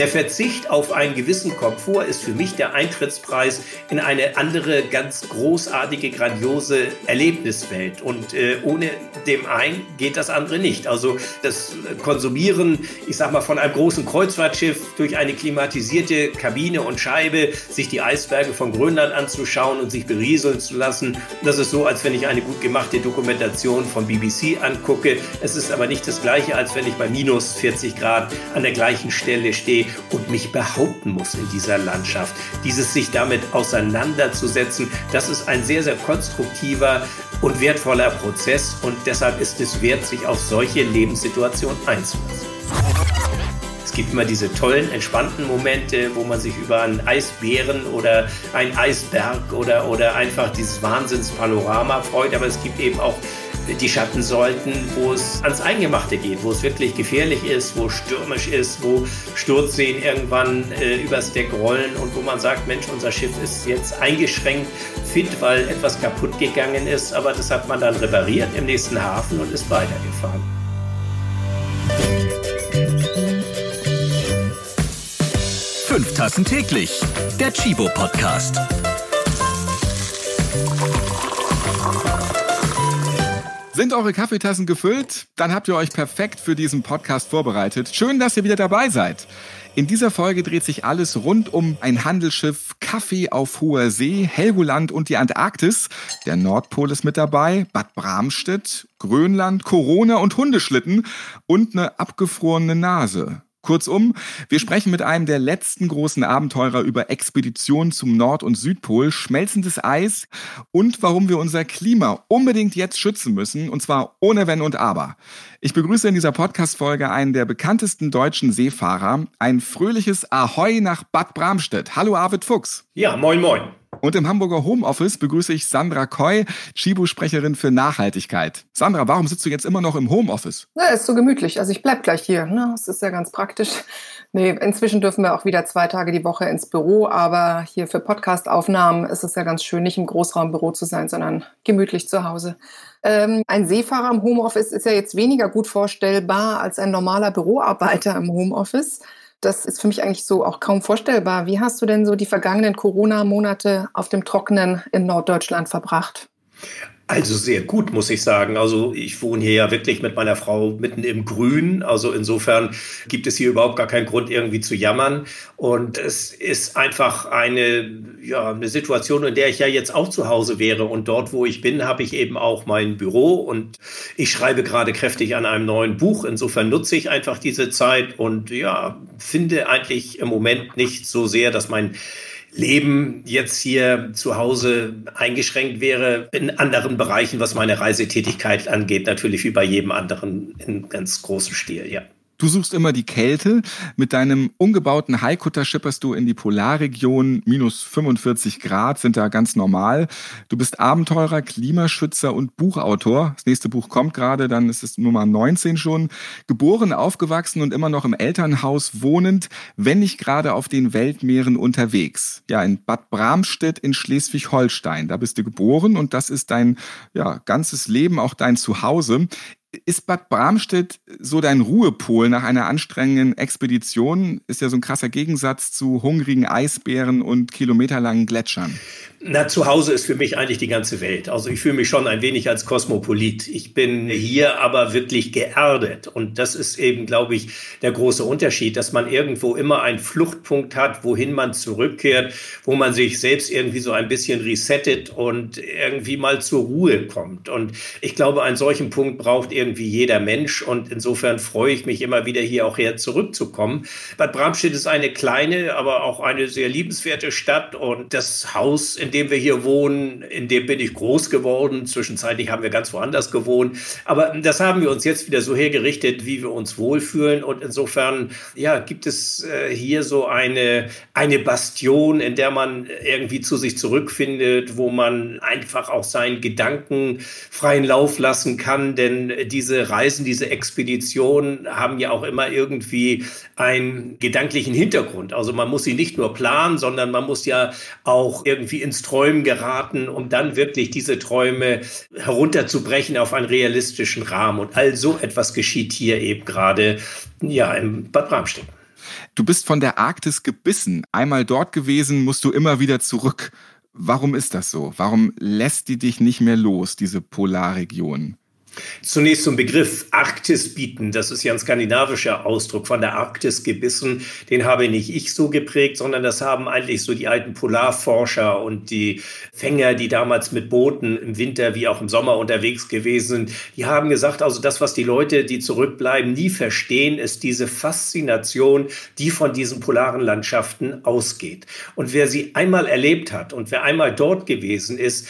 Der Verzicht auf einen gewissen Komfort ist für mich der Eintrittspreis in eine andere, ganz großartige, grandiose Erlebniswelt. Und äh, ohne dem einen geht das andere nicht. Also das Konsumieren, ich sag mal, von einem großen Kreuzfahrtschiff durch eine klimatisierte Kabine und Scheibe, sich die Eisberge von Grönland anzuschauen und sich berieseln zu lassen, das ist so, als wenn ich eine gut gemachte Dokumentation von BBC angucke. Es ist aber nicht das Gleiche, als wenn ich bei minus 40 Grad an der gleichen Stelle stehe und mich behaupten muss in dieser Landschaft. Dieses sich damit auseinanderzusetzen, das ist ein sehr, sehr konstruktiver und wertvoller Prozess und deshalb ist es wert, sich auf solche Lebenssituationen einzulassen. Es gibt immer diese tollen, entspannten Momente, wo man sich über einen Eisbären oder einen Eisberg oder, oder einfach dieses Wahnsinnspanorama freut. Aber es gibt eben auch die Schattensäulten, wo es ans Eingemachte geht, wo es wirklich gefährlich ist, wo stürmisch ist, wo Sturzseen irgendwann äh, übers Deck rollen und wo man sagt, Mensch, unser Schiff ist jetzt eingeschränkt fit, weil etwas kaputt gegangen ist, aber das hat man dann repariert im nächsten Hafen und ist weitergefahren. Fünf Tassen täglich, der Chibo Podcast. Sind eure Kaffeetassen gefüllt? Dann habt ihr euch perfekt für diesen Podcast vorbereitet. Schön, dass ihr wieder dabei seid. In dieser Folge dreht sich alles rund um ein Handelsschiff, Kaffee auf hoher See, Helgoland und die Antarktis. Der Nordpol ist mit dabei, Bad Bramstedt, Grönland, Corona und Hundeschlitten und eine abgefrorene Nase. Kurzum, wir sprechen mit einem der letzten großen Abenteurer über Expeditionen zum Nord- und Südpol, schmelzendes Eis und warum wir unser Klima unbedingt jetzt schützen müssen, und zwar ohne Wenn und Aber. Ich begrüße in dieser Podcast-Folge einen der bekanntesten deutschen Seefahrer, ein fröhliches Ahoi nach Bad Bramstedt. Hallo Arvid Fuchs. Ja, moin moin. Und im Hamburger Homeoffice begrüße ich Sandra Koy, Chibu-Sprecherin für Nachhaltigkeit. Sandra, warum sitzt du jetzt immer noch im Homeoffice? Ja, ist so gemütlich. Also ich bleib gleich hier. Ne? Das ist ja ganz praktisch. Nee, inzwischen dürfen wir auch wieder zwei Tage die Woche ins Büro, aber hier für Podcast-Aufnahmen ist es ja ganz schön, nicht im Großraumbüro zu sein, sondern gemütlich zu Hause. Ähm, ein Seefahrer im Homeoffice ist ja jetzt weniger gut vorstellbar als ein normaler Büroarbeiter im Homeoffice. Das ist für mich eigentlich so auch kaum vorstellbar. Wie hast du denn so die vergangenen Corona-Monate auf dem Trockenen in Norddeutschland verbracht? Also sehr gut, muss ich sagen. Also ich wohne hier ja wirklich mit meiner Frau mitten im Grün. Also insofern gibt es hier überhaupt gar keinen Grund, irgendwie zu jammern. Und es ist einfach eine, ja, eine Situation, in der ich ja jetzt auch zu Hause wäre. Und dort, wo ich bin, habe ich eben auch mein Büro. Und ich schreibe gerade kräftig an einem neuen Buch. Insofern nutze ich einfach diese Zeit und ja, finde eigentlich im Moment nicht so sehr, dass mein Leben jetzt hier zu Hause eingeschränkt wäre in anderen Bereichen, was meine Reisetätigkeit angeht, natürlich wie bei jedem anderen in ganz großem Stil, ja. Du suchst immer die Kälte. Mit deinem umgebauten Haikutter schipperst du in die Polarregion. Minus 45 Grad sind da ganz normal. Du bist Abenteurer, Klimaschützer und Buchautor. Das nächste Buch kommt gerade, dann ist es Nummer 19 schon. Geboren, aufgewachsen und immer noch im Elternhaus wohnend, wenn nicht gerade auf den Weltmeeren unterwegs. Ja, in Bad Bramstedt in Schleswig-Holstein. Da bist du geboren und das ist dein ja, ganzes Leben, auch dein Zuhause. Ist Bad Bramstedt so dein Ruhepol nach einer anstrengenden Expedition? Ist ja so ein krasser Gegensatz zu hungrigen Eisbären und kilometerlangen Gletschern. Na, zu Hause ist für mich eigentlich die ganze Welt. Also ich fühle mich schon ein wenig als Kosmopolit. Ich bin hier aber wirklich geerdet. Und das ist eben, glaube ich, der große Unterschied, dass man irgendwo immer einen Fluchtpunkt hat, wohin man zurückkehrt, wo man sich selbst irgendwie so ein bisschen resettet und irgendwie mal zur Ruhe kommt. Und ich glaube, einen solchen Punkt braucht irgendwie jeder Mensch. Und insofern freue ich mich immer wieder hier auch her zurückzukommen. Bad Bramstedt ist eine kleine, aber auch eine sehr liebenswerte Stadt. Und das Haus, in dem wir hier wohnen, in dem bin ich groß geworden. Zwischenzeitlich haben wir ganz woanders gewohnt. Aber das haben wir uns jetzt wieder so hergerichtet, wie wir uns wohlfühlen. Und insofern, ja, gibt es äh, hier so eine, eine Bastion, in der man irgendwie zu sich zurückfindet, wo man einfach auch seinen Gedanken freien Lauf lassen kann. Denn diese Reisen, diese Expeditionen haben ja auch immer irgendwie einen gedanklichen Hintergrund. Also man muss sie nicht nur planen, sondern man muss ja auch irgendwie ins Träumen geraten, um dann wirklich diese Träume herunterzubrechen auf einen realistischen Rahmen. Und all so etwas geschieht hier eben gerade ja, im Bad Bramstedt. Du bist von der Arktis gebissen. Einmal dort gewesen, musst du immer wieder zurück. Warum ist das so? Warum lässt die dich nicht mehr los, diese Polarregion? Zunächst zum Begriff Arktis bieten. Das ist ja ein skandinavischer Ausdruck von der Arktis gebissen. Den habe nicht ich so geprägt, sondern das haben eigentlich so die alten Polarforscher und die Fänger, die damals mit Booten im Winter wie auch im Sommer unterwegs gewesen sind. Die haben gesagt, also das, was die Leute, die zurückbleiben, nie verstehen, ist diese Faszination, die von diesen polaren Landschaften ausgeht. Und wer sie einmal erlebt hat und wer einmal dort gewesen ist,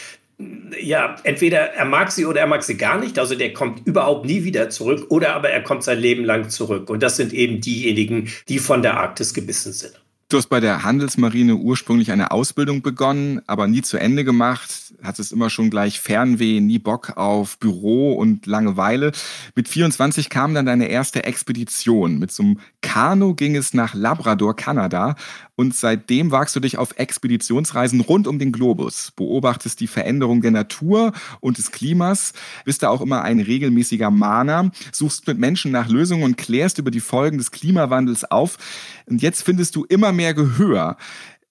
ja, entweder er mag sie oder er mag sie gar nicht. Also der kommt überhaupt nie wieder zurück oder aber er kommt sein Leben lang zurück. Und das sind eben diejenigen, die von der Arktis gebissen sind. Du hast bei der Handelsmarine ursprünglich eine Ausbildung begonnen, aber nie zu Ende gemacht. Hattest immer schon gleich Fernweh, nie Bock auf Büro und Langeweile. Mit 24 kam dann deine erste Expedition. Mit so einem Kanu ging es nach Labrador, Kanada. Und seitdem wagst du dich auf Expeditionsreisen rund um den Globus, beobachtest die Veränderung der Natur und des Klimas, bist da auch immer ein regelmäßiger Mahner, suchst mit Menschen nach Lösungen und klärst über die Folgen des Klimawandels auf. Und jetzt findest du immer mehr Gehör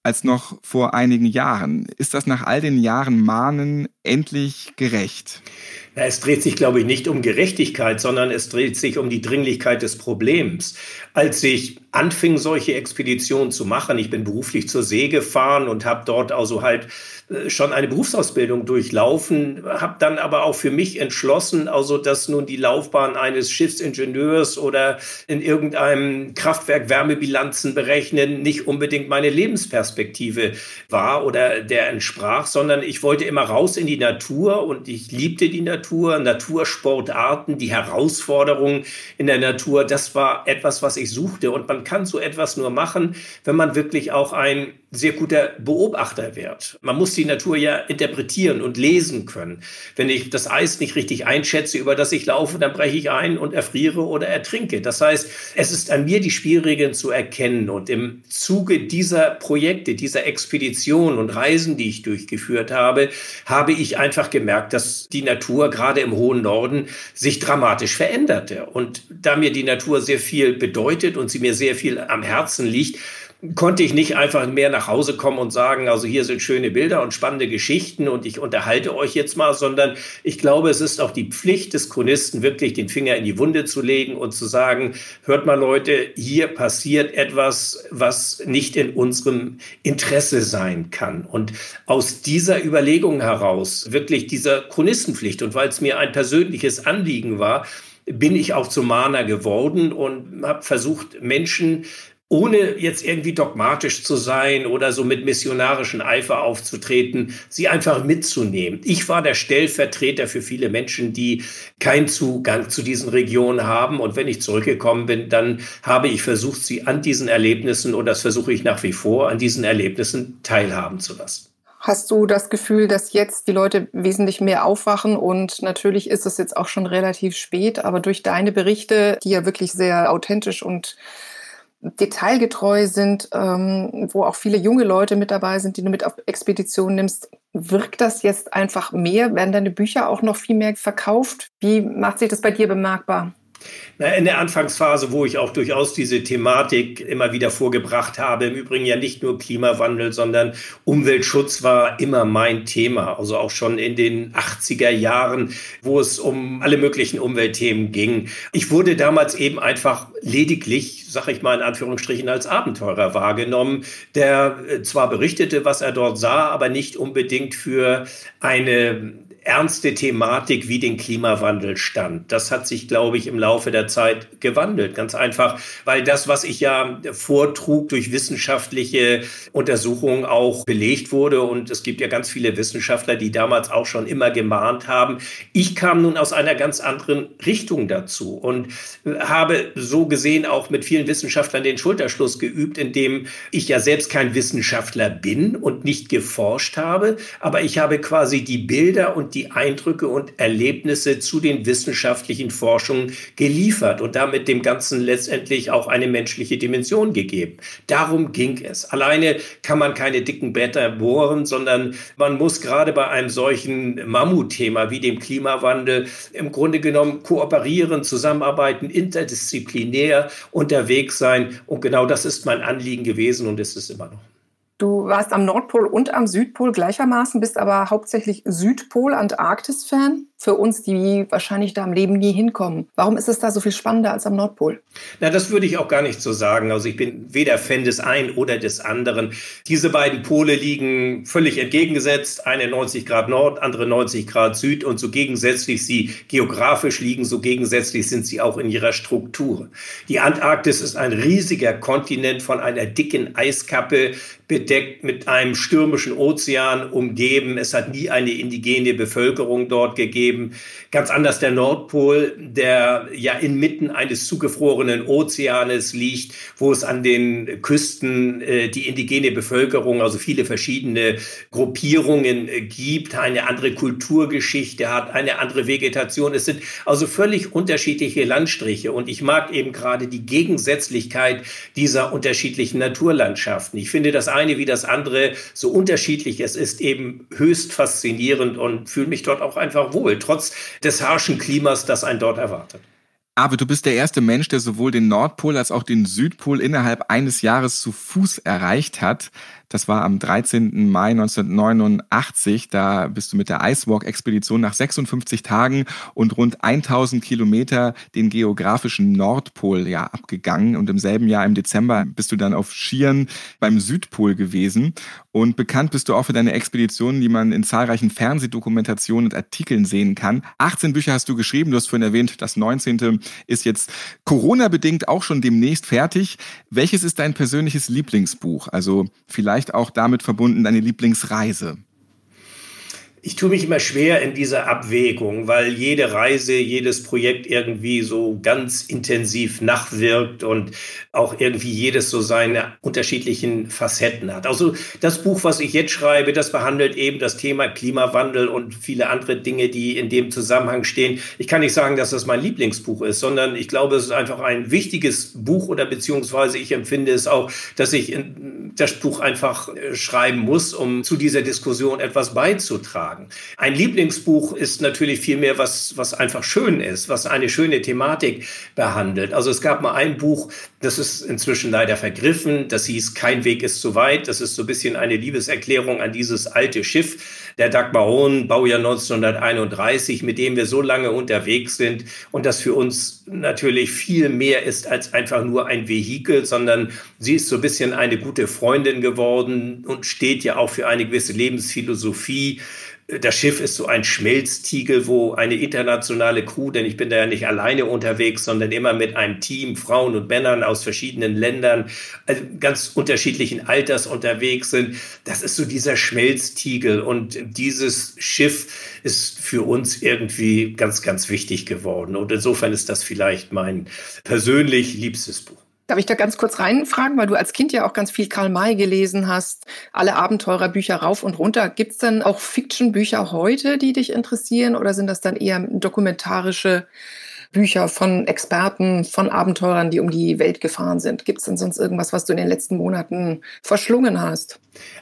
als noch vor einigen Jahren. Ist das nach all den Jahren Mahnen endlich gerecht? Ja, es dreht sich, glaube ich, nicht um Gerechtigkeit, sondern es dreht sich um die Dringlichkeit des Problems. Als ich anfing, solche Expeditionen zu machen, ich bin beruflich zur See gefahren und habe dort also halt äh, schon eine Berufsausbildung durchlaufen, habe dann aber auch für mich entschlossen, also dass nun die Laufbahn eines Schiffsingenieurs oder in irgendeinem Kraftwerk Wärmebilanzen berechnen nicht unbedingt meine Lebensperspektive war oder der entsprach, sondern ich wollte immer raus in die Natur und ich liebte die Natur, Natursportarten, die Herausforderungen in der Natur, das war etwas, was ich suchte und man kann so etwas nur machen, wenn man wirklich auch ein sehr guter Beobachter wird. Man muss die Natur ja interpretieren und lesen können. Wenn ich das Eis nicht richtig einschätze, über das ich laufe, dann breche ich ein und erfriere oder ertrinke. Das heißt, es ist an mir, die Spielregeln zu erkennen. Und im Zuge dieser Projekte, dieser Expeditionen und Reisen, die ich durchgeführt habe, habe ich einfach gemerkt, dass die Natur gerade im hohen Norden sich dramatisch veränderte. Und da mir die Natur sehr viel bedeutet und sie mir sehr viel am Herzen liegt, konnte ich nicht einfach mehr nach Hause kommen und sagen, also hier sind schöne Bilder und spannende Geschichten und ich unterhalte euch jetzt mal, sondern ich glaube, es ist auch die Pflicht des Chronisten, wirklich den Finger in die Wunde zu legen und zu sagen, hört mal Leute, hier passiert etwas, was nicht in unserem Interesse sein kann. Und aus dieser Überlegung heraus, wirklich dieser Chronistenpflicht und weil es mir ein persönliches Anliegen war, bin ich auch zum Mahner geworden und habe versucht, Menschen ohne jetzt irgendwie dogmatisch zu sein oder so mit missionarischen Eifer aufzutreten, sie einfach mitzunehmen. Ich war der Stellvertreter für viele Menschen, die keinen Zugang zu diesen Regionen haben. Und wenn ich zurückgekommen bin, dann habe ich versucht, sie an diesen Erlebnissen, und das versuche ich nach wie vor, an diesen Erlebnissen teilhaben zu lassen. Hast du das Gefühl, dass jetzt die Leute wesentlich mehr aufwachen? Und natürlich ist es jetzt auch schon relativ spät, aber durch deine Berichte, die ja wirklich sehr authentisch und detailgetreu sind, ähm, wo auch viele junge Leute mit dabei sind, die du mit auf Expeditionen nimmst. Wirkt das jetzt einfach mehr? Werden deine Bücher auch noch viel mehr verkauft? Wie macht sich das bei dir bemerkbar? In der Anfangsphase, wo ich auch durchaus diese Thematik immer wieder vorgebracht habe, im Übrigen ja nicht nur Klimawandel, sondern Umweltschutz war immer mein Thema. Also auch schon in den 80er Jahren, wo es um alle möglichen Umweltthemen ging. Ich wurde damals eben einfach lediglich, sag ich mal in Anführungsstrichen, als Abenteurer wahrgenommen, der äh, zwar berichtete, was er dort sah, aber nicht unbedingt für eine ernste Thematik wie den Klimawandel stand. Das hat sich, glaube ich, im Laufe der Zeit gewandelt. Ganz einfach, weil das, was ich ja vortrug, durch wissenschaftliche Untersuchungen auch belegt wurde. Und es gibt ja ganz viele Wissenschaftler, die damals auch schon immer gemahnt haben. Ich kam nun aus einer ganz anderen Richtung dazu und habe so gesehen auch mit vielen Wissenschaftlern den Schulterschluss geübt, indem ich ja selbst kein Wissenschaftler bin und nicht geforscht habe, aber ich habe quasi die Bilder und die Eindrücke und Erlebnisse zu den wissenschaftlichen Forschungen geliefert und damit dem Ganzen letztendlich auch eine menschliche Dimension gegeben. Darum ging es. Alleine kann man keine dicken Blätter bohren, sondern man muss gerade bei einem solchen Mammutthema wie dem Klimawandel im Grunde genommen kooperieren, zusammenarbeiten, interdisziplinär unterwegs sein. Und genau das ist mein Anliegen gewesen und ist es immer noch. Du warst am Nordpol und am Südpol gleichermaßen, bist aber hauptsächlich Südpol-Antarktis-Fan für uns, die wahrscheinlich da im Leben nie hinkommen. Warum ist es da so viel spannender als am Nordpol? Na, das würde ich auch gar nicht so sagen. Also ich bin weder Fan des einen oder des anderen. Diese beiden Pole liegen völlig entgegengesetzt. Eine 90 Grad Nord, andere 90 Grad Süd. Und so gegensätzlich sie geografisch liegen, so gegensätzlich sind sie auch in ihrer Struktur. Die Antarktis ist ein riesiger Kontinent von einer dicken Eiskappe bedeckt mit einem stürmischen Ozean umgeben. Es hat nie eine indigene Bevölkerung dort gegeben. Ganz anders der Nordpol, der ja inmitten eines zugefrorenen Ozeanes liegt, wo es an den Küsten äh, die indigene Bevölkerung, also viele verschiedene Gruppierungen äh, gibt, eine andere Kulturgeschichte hat, eine andere Vegetation. Es sind also völlig unterschiedliche Landstriche und ich mag eben gerade die Gegensätzlichkeit dieser unterschiedlichen Naturlandschaften. Ich finde das eine wie das andere, so unterschiedlich es ist, eben höchst faszinierend und fühle mich dort auch einfach wohl, trotz des harschen Klimas, das einen dort erwartet. Aber du bist der erste Mensch, der sowohl den Nordpol als auch den Südpol innerhalb eines Jahres zu Fuß erreicht hat. Das war am 13. Mai 1989. Da bist du mit der Icewalk-Expedition nach 56 Tagen und rund 1000 Kilometer den geografischen Nordpol ja abgegangen. Und im selben Jahr, im Dezember, bist du dann auf Skiern beim Südpol gewesen. Und bekannt bist du auch für deine Expeditionen, die man in zahlreichen Fernsehdokumentationen und Artikeln sehen kann. 18 Bücher hast du geschrieben. Du hast vorhin erwähnt, das 19. ist jetzt Corona-bedingt auch schon demnächst fertig. Welches ist dein persönliches Lieblingsbuch? Also vielleicht vielleicht auch damit verbunden deine Lieblingsreise? Ich tue mich immer schwer in dieser Abwägung, weil jede Reise, jedes Projekt irgendwie so ganz intensiv nachwirkt und auch irgendwie jedes so seine unterschiedlichen Facetten hat. Also das Buch, was ich jetzt schreibe, das behandelt eben das Thema Klimawandel und viele andere Dinge, die in dem Zusammenhang stehen. Ich kann nicht sagen, dass das mein Lieblingsbuch ist, sondern ich glaube, es ist einfach ein wichtiges Buch oder beziehungsweise ich empfinde es auch, dass ich das Buch einfach äh, schreiben muss, um zu dieser Diskussion etwas beizutragen sagen. Ein Lieblingsbuch ist natürlich vielmehr was, was einfach schön ist, was eine schöne Thematik behandelt. Also es gab mal ein Buch, das ist inzwischen leider vergriffen, das hieß Kein Weg ist zu weit. Das ist so ein bisschen eine Liebeserklärung an dieses alte Schiff, der Dagmar Hohn, Baujahr 1931, mit dem wir so lange unterwegs sind und das für uns natürlich viel mehr ist als einfach nur ein Vehikel, sondern sie ist so ein bisschen eine gute Freundin geworden und steht ja auch für eine gewisse Lebensphilosophie das Schiff ist so ein Schmelztiegel, wo eine internationale Crew, denn ich bin da ja nicht alleine unterwegs, sondern immer mit einem Team, Frauen und Männern aus verschiedenen Ländern, also ganz unterschiedlichen Alters unterwegs sind. Das ist so dieser Schmelztiegel und dieses Schiff ist für uns irgendwie ganz, ganz wichtig geworden. Und insofern ist das vielleicht mein persönlich liebstes Buch. Darf ich da ganz kurz reinfragen, weil du als Kind ja auch ganz viel Karl May gelesen hast, alle Abenteurerbücher rauf und runter. Gibt es denn auch Fiction-Bücher heute, die dich interessieren oder sind das dann eher dokumentarische Bücher von Experten, von Abenteurern, die um die Welt gefahren sind? Gibt es denn sonst irgendwas, was du in den letzten Monaten verschlungen hast?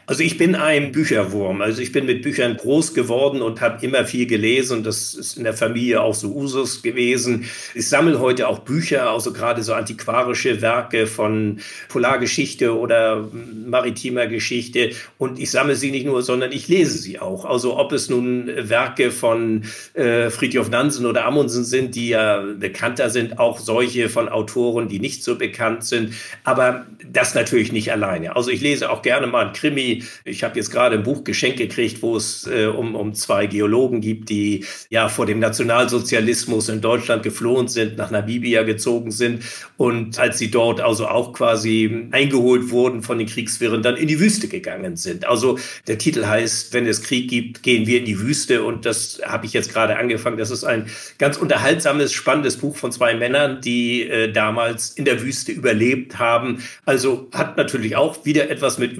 Also ich bin ein Bücherwurm. Also ich bin mit Büchern groß geworden und habe immer viel gelesen. Das ist in der Familie auch so Usus gewesen. Ich sammle heute auch Bücher, also gerade so antiquarische Werke von Polargeschichte oder maritimer Geschichte. Und ich sammle sie nicht nur, sondern ich lese sie auch. Also ob es nun Werke von äh, Friedhof Nansen oder Amundsen sind, die ja bekannter sind, auch solche von Autoren, die nicht so bekannt sind. Aber das natürlich nicht alleine. Also ich lese auch gerne mal Krimi. Ich habe jetzt gerade ein Buch geschenkt gekriegt, wo es äh, um, um zwei Geologen gibt, die ja vor dem Nationalsozialismus in Deutschland geflohen sind, nach Namibia gezogen sind und als sie dort also auch quasi eingeholt wurden von den Kriegswirren, dann in die Wüste gegangen sind. Also der Titel heißt, wenn es Krieg gibt, gehen wir in die Wüste und das habe ich jetzt gerade angefangen. Das ist ein ganz unterhaltsames, spannendes Buch von zwei Männern, die äh, damals in der Wüste überlebt haben. Also hat natürlich auch wieder etwas mit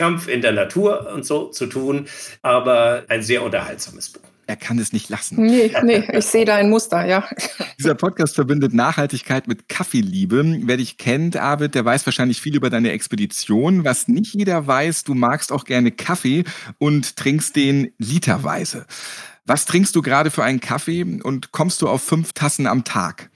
Überlebenskampf in der Natur und so zu tun, aber ein sehr unterhaltsames Buch. er kann es nicht lassen. Nee, nee, ich sehe da ein Muster, ja. Dieser Podcast verbindet Nachhaltigkeit mit Kaffeeliebe. Wer dich kennt, Arvid, der weiß wahrscheinlich viel über deine Expedition. Was nicht jeder weiß, du magst auch gerne Kaffee und trinkst den literweise. Was trinkst du gerade für einen Kaffee und kommst du auf fünf Tassen am Tag?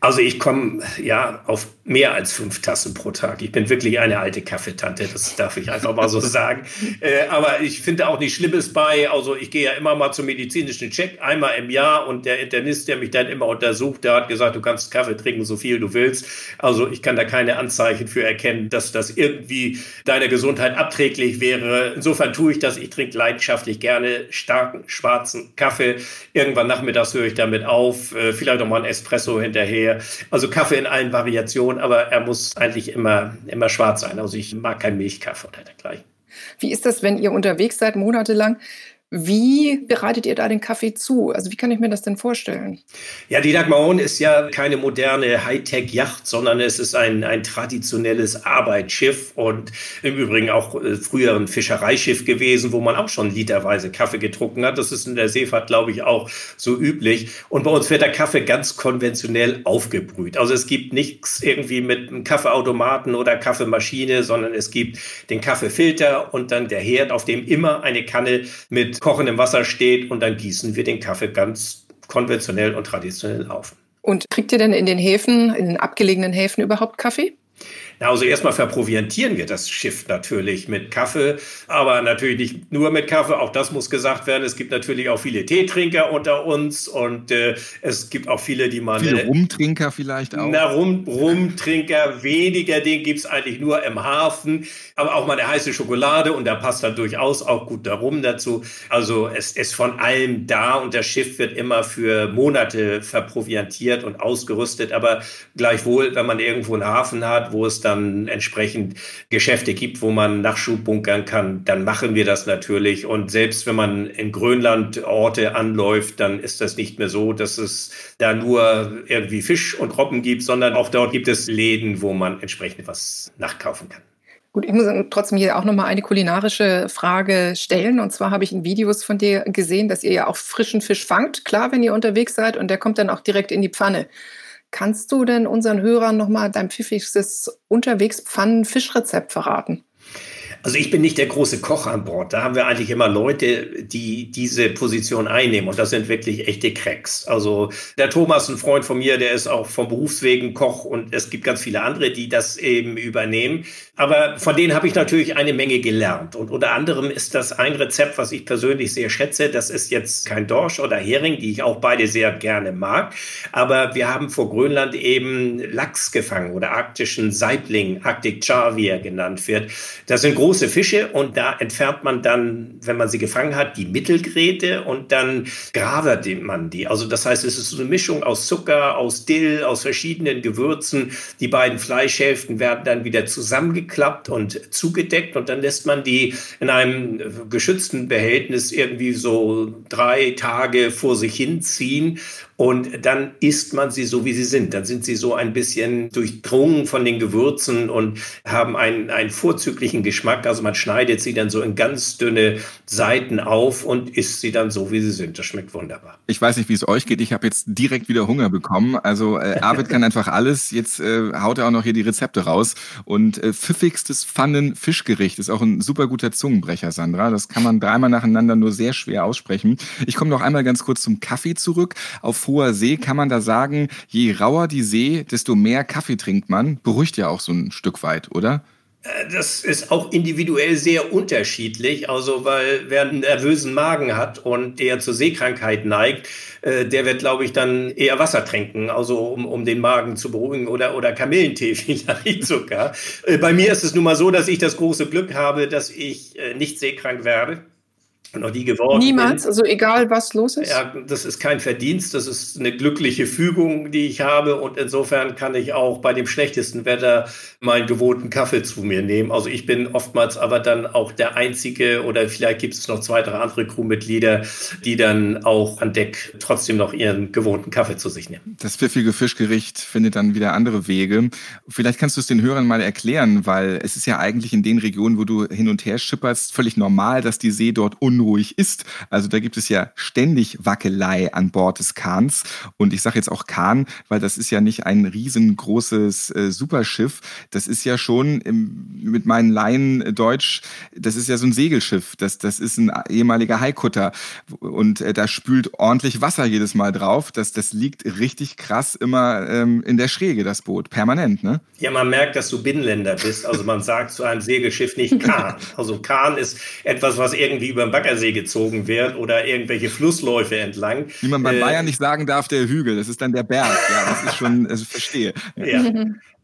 Also ich komme ja auf mehr als fünf Tassen pro Tag. Ich bin wirklich eine alte Kaffeetante, das darf ich einfach mal so sagen. Äh, aber ich finde auch nichts Schlimmes bei. Also ich gehe ja immer mal zum medizinischen Check, einmal im Jahr und der Internist, der mich dann immer untersucht, der hat gesagt, du kannst Kaffee trinken, so viel du willst. Also ich kann da keine Anzeichen für erkennen, dass das irgendwie deiner Gesundheit abträglich wäre. Insofern tue ich das. Ich trinke leidenschaftlich gerne starken schwarzen Kaffee. Irgendwann nachmittags höre ich damit auf. Äh, vielleicht noch mal ein Espresso hinterher. Also Kaffee in allen Variationen aber er muss eigentlich immer, immer schwarz sein. Also ich mag keinen Milchkaffee oder dergleichen. Wie ist das, wenn ihr unterwegs seid, monatelang? Wie bereitet ihr da den Kaffee zu? Also wie kann ich mir das denn vorstellen? Ja, die Dagmaron ist ja keine moderne Hightech-Yacht, sondern es ist ein, ein traditionelles Arbeitsschiff und im Übrigen auch äh, früher ein Fischereischiff gewesen, wo man auch schon literweise Kaffee getrunken hat. Das ist in der Seefahrt, glaube ich, auch so üblich. Und bei uns wird der Kaffee ganz konventionell aufgebrüht. Also es gibt nichts irgendwie mit einem Kaffeeautomaten oder Kaffeemaschine, sondern es gibt den Kaffeefilter und dann der Herd, auf dem immer eine Kanne mit kochendem Wasser steht und dann gießen wir den Kaffee ganz konventionell und traditionell auf. Und kriegt ihr denn in den Häfen, in den abgelegenen Häfen überhaupt Kaffee? Na, also erstmal verproviantieren wir das Schiff natürlich mit Kaffee, aber natürlich nicht nur mit Kaffee, auch das muss gesagt werden. Es gibt natürlich auch viele Teetrinker unter uns und äh, es gibt auch viele, die man... Viele Rumtrinker vielleicht auch. Na, Rum, Rumtrinker, weniger, den gibt es eigentlich nur im Hafen, aber auch mal eine heiße Schokolade und da passt dann durchaus auch gut der Rum dazu. Also es ist von allem da und das Schiff wird immer für Monate verproviantiert und ausgerüstet, aber gleichwohl, wenn man irgendwo einen Hafen hat, wo es dann dann entsprechend Geschäfte gibt, wo man Nachschub bunkern kann, dann machen wir das natürlich. Und selbst wenn man in Grönland Orte anläuft, dann ist das nicht mehr so, dass es da nur irgendwie Fisch und Robben gibt, sondern auch dort gibt es Läden, wo man entsprechend was nachkaufen kann. Gut, ich muss trotzdem hier auch nochmal eine kulinarische Frage stellen. Und zwar habe ich in Videos von dir gesehen, dass ihr ja auch frischen Fisch fangt. Klar, wenn ihr unterwegs seid und der kommt dann auch direkt in die Pfanne. Kannst du denn unseren Hörern nochmal dein pfiffigstes Unterwegs-Pfannen-Fischrezept verraten? Also ich bin nicht der große Koch an Bord. Da haben wir eigentlich immer Leute, die diese Position einnehmen. Und das sind wirklich echte Cracks. Also der Thomas, ein Freund von mir, der ist auch vom Berufswegen Koch. Und es gibt ganz viele andere, die das eben übernehmen. Aber von denen habe ich natürlich eine Menge gelernt. Und unter anderem ist das ein Rezept, was ich persönlich sehr schätze. Das ist jetzt kein Dorsch oder Hering, die ich auch beide sehr gerne mag. Aber wir haben vor Grönland eben Lachs gefangen oder arktischen Saibling, Arctic Char, wie er genannt wird. Das sind große Fische und da entfernt man dann, wenn man sie gefangen hat, die Mittelgräte und dann gravert man die. Also das heißt, es ist eine Mischung aus Zucker, aus Dill, aus verschiedenen Gewürzen. Die beiden Fleischhälften werden dann wieder zusammengeklappt und zugedeckt. Und dann lässt man die in einem geschützten Behältnis irgendwie so drei Tage vor sich hinziehen und dann isst man sie so, wie sie sind. Dann sind sie so ein bisschen durchdrungen von den Gewürzen und haben einen, einen vorzüglichen Geschmack. Also man schneidet sie dann so in ganz dünne Seiten auf und isst sie dann so, wie sie sind. Das schmeckt wunderbar. Ich weiß nicht, wie es euch geht. Ich habe jetzt direkt wieder Hunger bekommen. Also äh, Arvid kann einfach alles. Jetzt äh, haut er auch noch hier die Rezepte raus. Und äh, pfiffigstes Pfannen-Fischgericht ist auch ein super guter Zungenbrecher, Sandra. Das kann man dreimal nacheinander nur sehr schwer aussprechen. Ich komme noch einmal ganz kurz zum Kaffee zurück. Auf hoher See kann man da sagen, je rauer die See, desto mehr Kaffee trinkt man. Beruhigt ja auch so ein Stück weit, oder? Äh, das ist auch individuell sehr unterschiedlich. Also, weil wer einen nervösen Magen hat und der zur Seekrankheit neigt, äh, der wird, glaube ich, dann eher Wasser trinken, also um, um den Magen zu beruhigen oder, oder Kamillentee vielleicht sogar. Äh, bei mir ist es nun mal so, dass ich das große Glück habe, dass ich nicht seekrank werde noch nie geworden Niemals, bin. also egal was los ist? Ja, das ist kein Verdienst, das ist eine glückliche Fügung, die ich habe und insofern kann ich auch bei dem schlechtesten Wetter meinen gewohnten Kaffee zu mir nehmen. Also ich bin oftmals aber dann auch der Einzige oder vielleicht gibt es noch zwei, drei andere Crewmitglieder, die dann auch an Deck trotzdem noch ihren gewohnten Kaffee zu sich nehmen. Das pfiffige Fischgericht findet dann wieder andere Wege. Vielleicht kannst du es den Hörern mal erklären, weil es ist ja eigentlich in den Regionen, wo du hin und her schipperst, völlig normal, dass die See dort un unruhig ist. Also da gibt es ja ständig Wackelei an Bord des Kahns. Und ich sage jetzt auch Kahn, weil das ist ja nicht ein riesengroßes äh, Superschiff. Das ist ja schon im, mit meinen Laien Deutsch, das ist ja so ein Segelschiff. Das, das ist ein ehemaliger Haikutter. Und äh, da spült ordentlich Wasser jedes Mal drauf. Das, das liegt richtig krass immer ähm, in der Schräge, das Boot. Permanent, ne? Ja, man merkt, dass du Binnenländer bist. Also man sagt zu einem Segelschiff nicht Kahn. Also Kahn ist etwas, was irgendwie über den Baggersee gezogen wird oder irgendwelche Flussläufe entlang. Wie man bei äh, Bayern nicht sagen darf, der Hügel, das ist dann der Berg. Ja, das ist schon, also verstehe. Ja.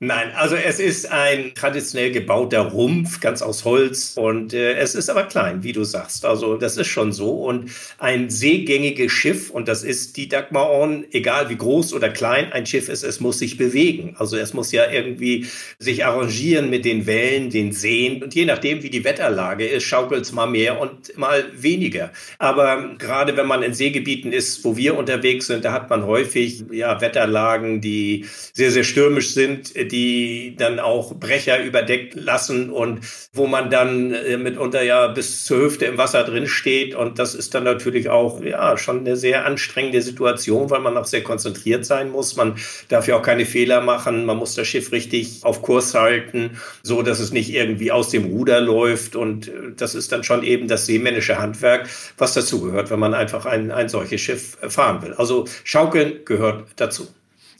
Nein, also es ist ein traditionell gebauter Rumpf, ganz aus Holz und äh, es ist aber klein, wie du sagst. Also das ist schon so und ein seegängiges Schiff und das ist die Dagmar On, egal wie groß oder klein ein Schiff ist, es muss sich bewegen. Also es muss ja irgendwie sich arrangieren mit den Wellen, den Seen und je nachdem, wie die Wetterlage ist, schaukelt es mal mehr und mal weniger. Aber gerade wenn man in Seegebieten ist, wo wir unterwegs sind, da hat man häufig ja Wetterlagen, die sehr, sehr stürmisch sind die dann auch Brecher überdeckt lassen und wo man dann äh, mitunter ja bis zur Hüfte im Wasser drin steht. Und das ist dann natürlich auch ja schon eine sehr anstrengende Situation, weil man auch sehr konzentriert sein muss. Man darf ja auch keine Fehler machen. Man muss das Schiff richtig auf Kurs halten, so dass es nicht irgendwie aus dem Ruder läuft. Und äh, das ist dann schon eben das seemännische Handwerk, was dazugehört, wenn man einfach ein, ein solches Schiff fahren will. Also Schaukeln gehört dazu.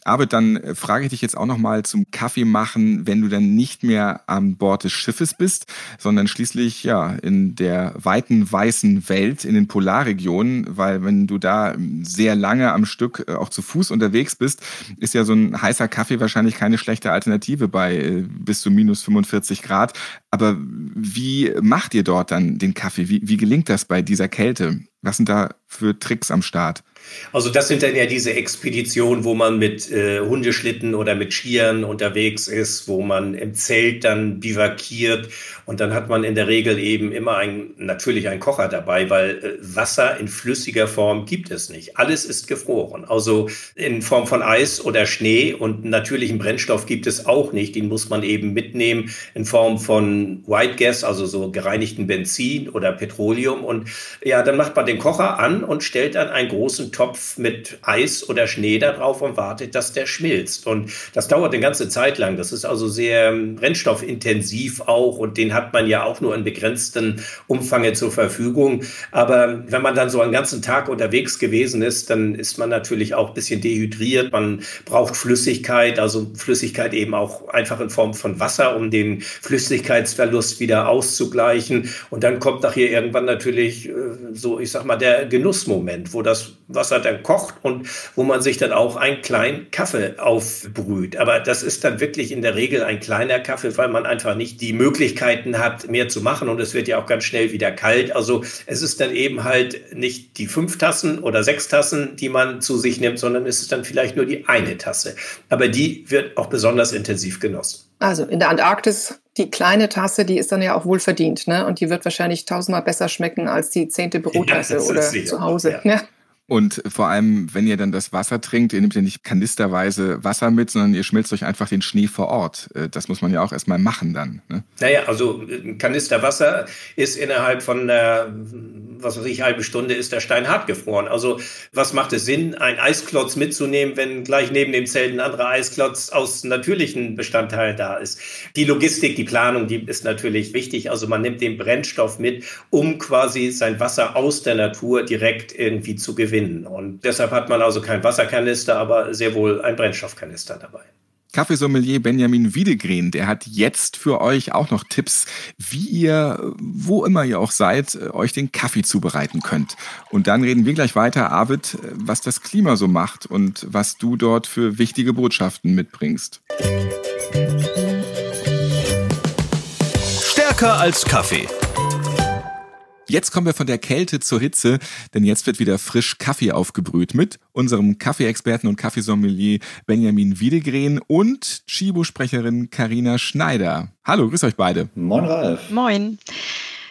Aber dann äh, frage ich dich jetzt auch noch mal zum Kaffee machen, wenn du dann nicht mehr an Bord des Schiffes bist, sondern schließlich ja in der weiten weißen Welt in den Polarregionen, weil wenn du da ähm, sehr lange am Stück äh, auch zu Fuß unterwegs bist, ist ja so ein heißer Kaffee wahrscheinlich keine schlechte Alternative bei äh, bis zu minus 45 Grad. Aber wie macht ihr dort dann den Kaffee? Wie, wie gelingt das bei dieser Kälte? Was sind da für Tricks am Start? Also das sind dann ja diese Expeditionen, wo man mit äh, Hundeschlitten oder mit Skiern unterwegs ist, wo man im Zelt dann bivakiert und dann hat man in der Regel eben immer ein, natürlich einen Kocher dabei, weil äh, Wasser in flüssiger Form gibt es nicht. Alles ist gefroren. Also in Form von Eis oder Schnee und natürlichen Brennstoff gibt es auch nicht. Den muss man eben mitnehmen in Form von White Gas, also so gereinigten Benzin oder Petroleum. Und ja, dann macht man den Kocher an und stellt dann einen großen Topf mit Eis oder Schnee da drauf und wartet, dass der schmilzt. Und das dauert eine ganze Zeit lang. Das ist also sehr ähm, brennstoffintensiv auch und den hat man ja auch nur in begrenzten Umfange zur Verfügung. Aber wenn man dann so einen ganzen Tag unterwegs gewesen ist, dann ist man natürlich auch ein bisschen dehydriert. Man braucht Flüssigkeit, also Flüssigkeit eben auch einfach in Form von Wasser, um den Flüssigkeitsverlust wieder auszugleichen. Und dann kommt nachher irgendwann natürlich äh, so, ich sag mal, der Genussmoment, wo das Wasser dann kocht und wo man sich dann auch einen kleinen Kaffee aufbrüht. Aber das ist dann wirklich in der Regel ein kleiner Kaffee, weil man einfach nicht die Möglichkeiten hat, mehr zu machen und es wird ja auch ganz schnell wieder kalt. Also es ist dann eben halt nicht die fünf Tassen oder sechs Tassen, die man zu sich nimmt, sondern es ist dann vielleicht nur die eine Tasse. Aber die wird auch besonders intensiv genossen. Also in der Antarktis, die kleine Tasse, die ist dann ja auch wohl verdient, ne? Und die wird wahrscheinlich tausendmal besser schmecken als die zehnte Bürotasse ja, oder zu Hause. Ja. Ja. Und vor allem, wenn ihr dann das Wasser trinkt, ihr nehmt ja nicht kanisterweise Wasser mit, sondern ihr schmilzt euch einfach den Schnee vor Ort. Äh, das muss man ja auch erstmal machen dann. Ne? Naja, also ein Kanister Wasser ist innerhalb von einer, was weiß ich, halbe Stunde ist der Stein hart gefroren. Also was macht es Sinn, einen Eisklotz mitzunehmen, wenn gleich neben dem Zelt ein anderer Eisklotz aus natürlichen Bestandteilen da ist? Die Logistik, die Planung, die ist natürlich wichtig. Also man nimmt den Brennstoff mit, um quasi sein Wasser aus der Natur direkt irgendwie zu gewinnen gewinnen. Und deshalb hat man also kein Wasserkanister, aber sehr wohl ein Brennstoffkanister dabei. Kaffeesommelier Benjamin Wiedegren, der hat jetzt für euch auch noch Tipps, wie ihr, wo immer ihr auch seid, euch den Kaffee zubereiten könnt. Und dann reden wir gleich weiter, Arvid, was das Klima so macht und was du dort für wichtige Botschaften mitbringst. Stärker als Kaffee Jetzt kommen wir von der Kälte zur Hitze, denn jetzt wird wieder frisch Kaffee aufgebrüht mit unserem Kaffeeexperten und Kaffeesommelier Benjamin Wiedegren und Chibo-Sprecherin Karina Schneider. Hallo, grüß euch beide. Moin Ralf. Moin.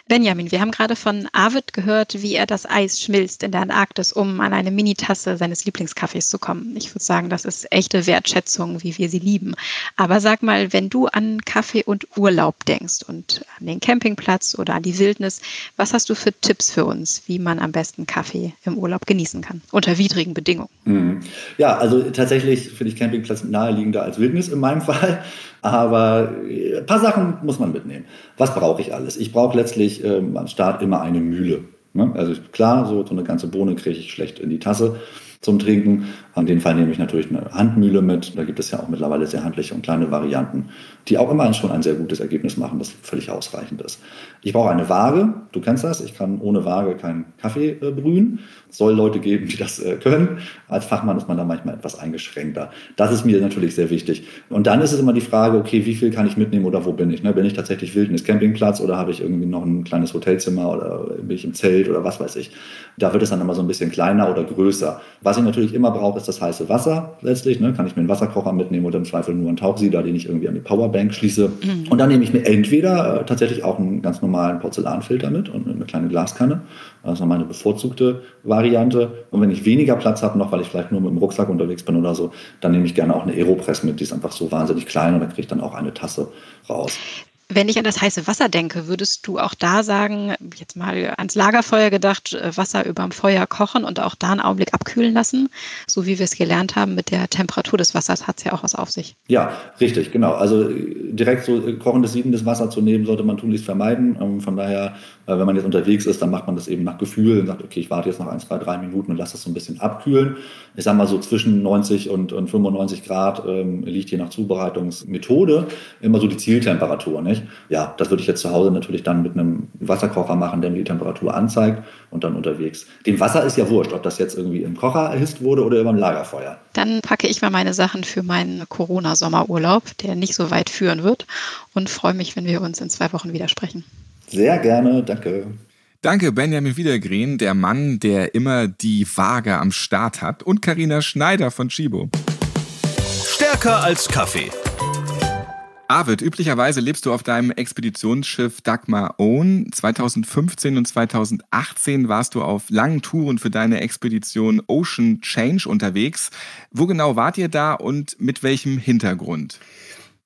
Benjamin, wir haben gerade von Arvid gehört, wie er das Eis schmilzt in der Antarktis, um an eine Minitasse seines Lieblingskaffees zu kommen. Ich würde sagen, das ist echte Wertschätzung, wie wir sie lieben. Aber sag mal, wenn du an Kaffee und Urlaub denkst und an den Campingplatz oder an die Wildnis, was hast du für Tipps für uns, wie man am besten Kaffee im Urlaub genießen kann, unter widrigen Bedingungen? Mhm. Ja, also tatsächlich finde ich Campingplatz naheliegender als Wildnis in meinem Fall. Aber äh, ein paar Sachen muss man mitnehmen. Was brauche ich alles? Ich brauche letztlich ähm, am Start immer eine Mühle. Ne? Also klar, so, so eine ganze Bohne kriege ich schlecht in die Tasse zum Trinken. In dem Fall nehme ich natürlich eine Handmühle mit. Da gibt es ja auch mittlerweile sehr handliche und kleine Varianten, die auch immer schon ein sehr gutes Ergebnis machen, das völlig ausreichend ist. Ich brauche eine Waage. Du kennst das. Ich kann ohne Waage keinen Kaffee äh, brühen. Es soll Leute geben, die das äh, können. Als Fachmann ist man da manchmal etwas eingeschränkter. Das ist mir natürlich sehr wichtig. Und dann ist es immer die Frage, okay, wie viel kann ich mitnehmen oder wo bin ich? Ne? Bin ich tatsächlich Wildnis Campingplatz oder habe ich irgendwie noch ein kleines Hotelzimmer oder bin ich im Zelt oder was weiß ich? Da wird es dann immer so ein bisschen kleiner oder größer. Was ich natürlich immer brauche, ist das heiße Wasser letztlich. Ne? Kann ich mir einen Wasserkocher mitnehmen oder im Zweifel nur einen Tauchsieder, den ich irgendwie an die Powerbank schließe. Mhm. Und dann nehme ich mir entweder äh, tatsächlich auch einen ganz normalen Porzellanfilter mit und eine kleine Glaskanne. Das ist meine bevorzugte Variante. Und wenn ich weniger Platz habe, noch weil ich vielleicht nur mit dem Rucksack unterwegs bin oder so, dann nehme ich gerne auch eine Aeropress mit. Die ist einfach so wahnsinnig klein und da kriege ich dann auch eine Tasse raus. Wenn ich an das heiße Wasser denke, würdest du auch da sagen, jetzt mal ans Lagerfeuer gedacht, äh, Wasser überm Feuer kochen und auch da einen Augenblick abkühlen lassen? So wie wir es gelernt haben mit der Temperatur des Wassers hat es ja auch was auf sich. Ja, richtig, genau. Also äh, direkt so äh, kochendes, siedendes Wasser zu nehmen, sollte man tunlichst vermeiden. Ähm, von daher, wenn man jetzt unterwegs ist, dann macht man das eben nach Gefühl und sagt, okay, ich warte jetzt noch ein, zwei, drei Minuten und lasse das so ein bisschen abkühlen. Ich sage mal so zwischen 90 und, 95 Grad ähm, liegt je nach Zubereitungsmethode immer so die Zieltemperatur. Nicht? Ja, das würde ich jetzt zu Hause natürlich dann mit einem Wasserkocher machen, der mir die Temperatur anzeigt und dann unterwegs. Dem Wasser ist ja wurscht, ob das jetzt irgendwie im Kocher erhisst wurde oder über ein Lagerfeuer. Dann packe ich mal meine Sachen für meinen Corona-Sommerurlaub, der nicht so weit führen wird und freue mich, wenn wir uns in zwei Wochen wieder sprechen. Sehr gerne, danke. Danke, Benjamin Wiedergren, der Mann, der immer die Waage am Start hat, und Karina Schneider von Chibo. Stärker als Kaffee Arvid, üblicherweise lebst du auf deinem Expeditionsschiff Dagmar Own. 2015 und 2018 warst du auf langen Touren für deine Expedition Ocean Change unterwegs. Wo genau wart ihr da und mit welchem Hintergrund?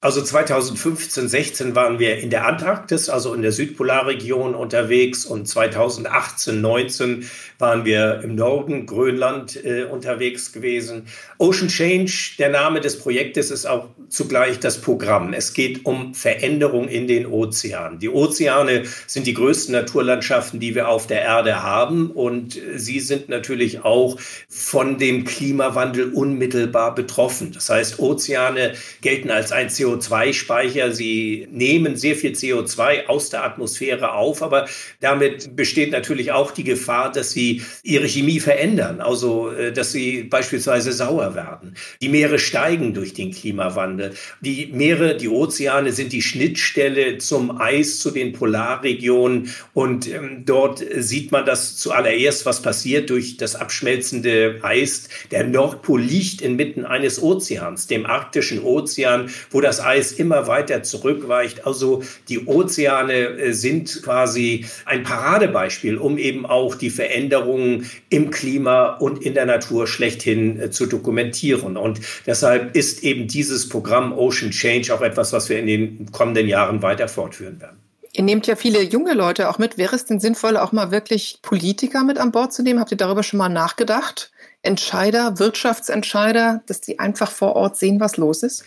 Also 2015, 16 waren wir in der Antarktis, also in der Südpolarregion unterwegs und 2018, 19 waren wir im Norden Grönland äh, unterwegs gewesen. Ocean Change, der Name des Projektes ist auch zugleich das Programm. Es geht um Veränderung in den Ozeanen. Die Ozeane sind die größten Naturlandschaften, die wir auf der Erde haben und sie sind natürlich auch von dem Klimawandel unmittelbar betroffen. Das heißt, Ozeane gelten als ein CO CO2-Speicher. Sie nehmen sehr viel CO2 aus der Atmosphäre auf, aber damit besteht natürlich auch die Gefahr, dass sie ihre Chemie verändern, also äh, dass sie beispielsweise sauer werden. Die Meere steigen durch den Klimawandel. Die Meere, die Ozeane sind die Schnittstelle zum Eis, zu den Polarregionen und ähm, dort sieht man das zuallererst, was passiert durch das abschmelzende Eis. Der Nordpol liegt inmitten eines Ozeans, dem arktischen Ozean, wo das Eis immer weiter zurückweicht. Also die Ozeane äh, sind quasi ein Paradebeispiel, um eben auch die Veränderungen im Klima und in der Natur schlechthin äh, zu dokumentieren. Und deshalb ist eben dieses Programm Ocean Change auch etwas, was wir in den kommenden Jahren weiter fortführen werden. Ihr nehmt ja viele junge Leute auch mit. Wäre es denn sinnvoll, auch mal wirklich Politiker mit an Bord zu nehmen? Habt ihr darüber schon mal nachgedacht? Entscheider, Wirtschaftsentscheider, dass die einfach vor Ort sehen, was los ist?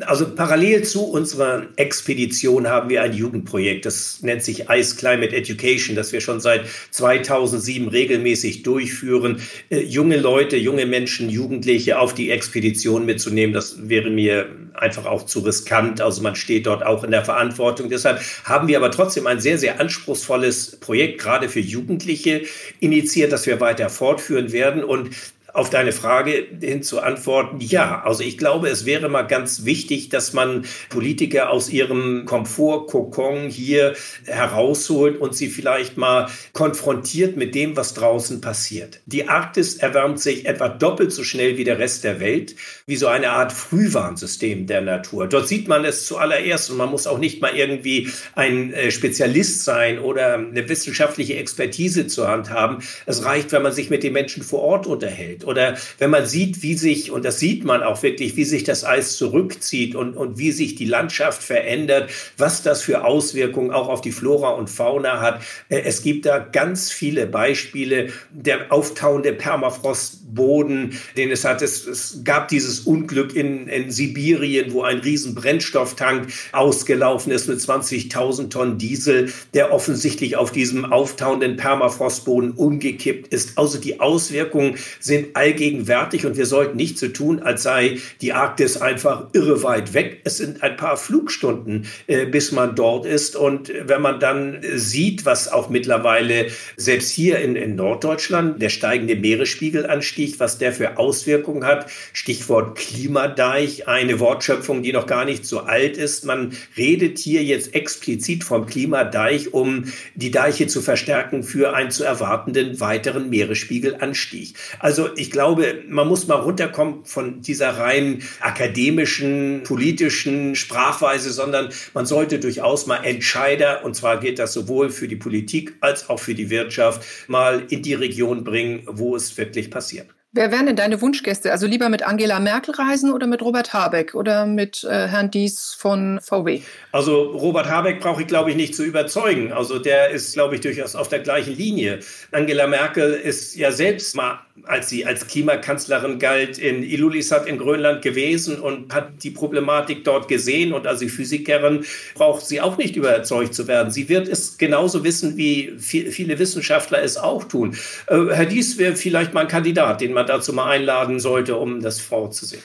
Also parallel zu unserer Expedition haben wir ein Jugendprojekt, das nennt sich Ice Climate Education, das wir schon seit 2007 regelmäßig durchführen. Äh, junge Leute, junge Menschen, Jugendliche auf die Expedition mitzunehmen, das wäre mir einfach auch zu riskant. Also man steht dort auch in der Verantwortung. Deshalb haben wir aber trotzdem ein sehr, sehr anspruchsvolles Projekt gerade für Jugendliche initiiert, das wir weiter fortführen werden. Und auf deine Frage hin zu antworten, ja. Also ich glaube, es wäre mal ganz wichtig, dass man Politiker aus ihrem Komfortkokon hier herausholt und sie vielleicht mal konfrontiert mit dem, was draußen passiert. Die Arktis erwärmt sich etwa doppelt so schnell wie der Rest der Welt, wie so eine Art Frühwarnsystem der Natur. Dort sieht man es zuallererst und man muss auch nicht mal irgendwie ein äh, Spezialist sein oder eine wissenschaftliche Expertise zur Hand haben. Es reicht, wenn man sich mit den Menschen vor Ort unterhält oder wenn man sieht, wie sich, und das sieht man auch wirklich, wie sich das Eis zurückzieht und, und wie sich die Landschaft verändert, was das für Auswirkungen auch auf die Flora und Fauna hat. Äh, es gibt da ganz viele Beispiele. Der auftauende Permafrostboden, den es hat. Es, es gab dieses Unglück in, in Sibirien, wo ein riesen Brennstofftank ausgelaufen ist mit 20.000 Tonnen Diesel, der offensichtlich auf diesem auftauenden Permafrostboden umgekippt ist. Also die Auswirkungen sind allgegenwärtig und wir sollten nicht so tun, als sei die Arktis einfach irre weit weg. Es sind ein paar Flugstunden, äh, bis man dort ist. Und wenn man dann sieht, was auch mittlerweile selbst hier in, in Norddeutschland der steigende Meeresspiegelanstieg, was der für Auswirkungen hat, Stichwort Klimadeich, eine Wortschöpfung, die noch gar nicht so alt ist. Man redet hier jetzt explizit vom Klimadeich, um die Deiche zu verstärken für einen zu erwartenden weiteren Meeresspiegelanstieg. Also ich glaube, man muss mal runterkommen von dieser rein akademischen, politischen Sprachweise, sondern man sollte durchaus mal Entscheider, und zwar gilt das sowohl für die Politik als auch für die Wirtschaft, mal in die Region bringen, wo es wirklich passiert. Wer wären denn deine Wunschgäste? Also lieber mit Angela Merkel reisen oder mit Robert Habeck oder mit äh, Herrn Dies von VW? Also Robert Habeck brauche ich, glaube ich, nicht zu überzeugen. Also der ist, glaube ich, durchaus auf der gleichen Linie. Angela Merkel ist ja selbst mal, als sie als Klimakanzlerin galt, in Ilulissat in Grönland gewesen und hat die Problematik dort gesehen. Und als Physikerin braucht sie auch nicht überzeugt zu werden. Sie wird es genauso wissen, wie viele Wissenschaftler es auch tun. Äh, Herr Dies wäre vielleicht mal ein Kandidat, den man dazu mal einladen sollte, um das vorzusehen.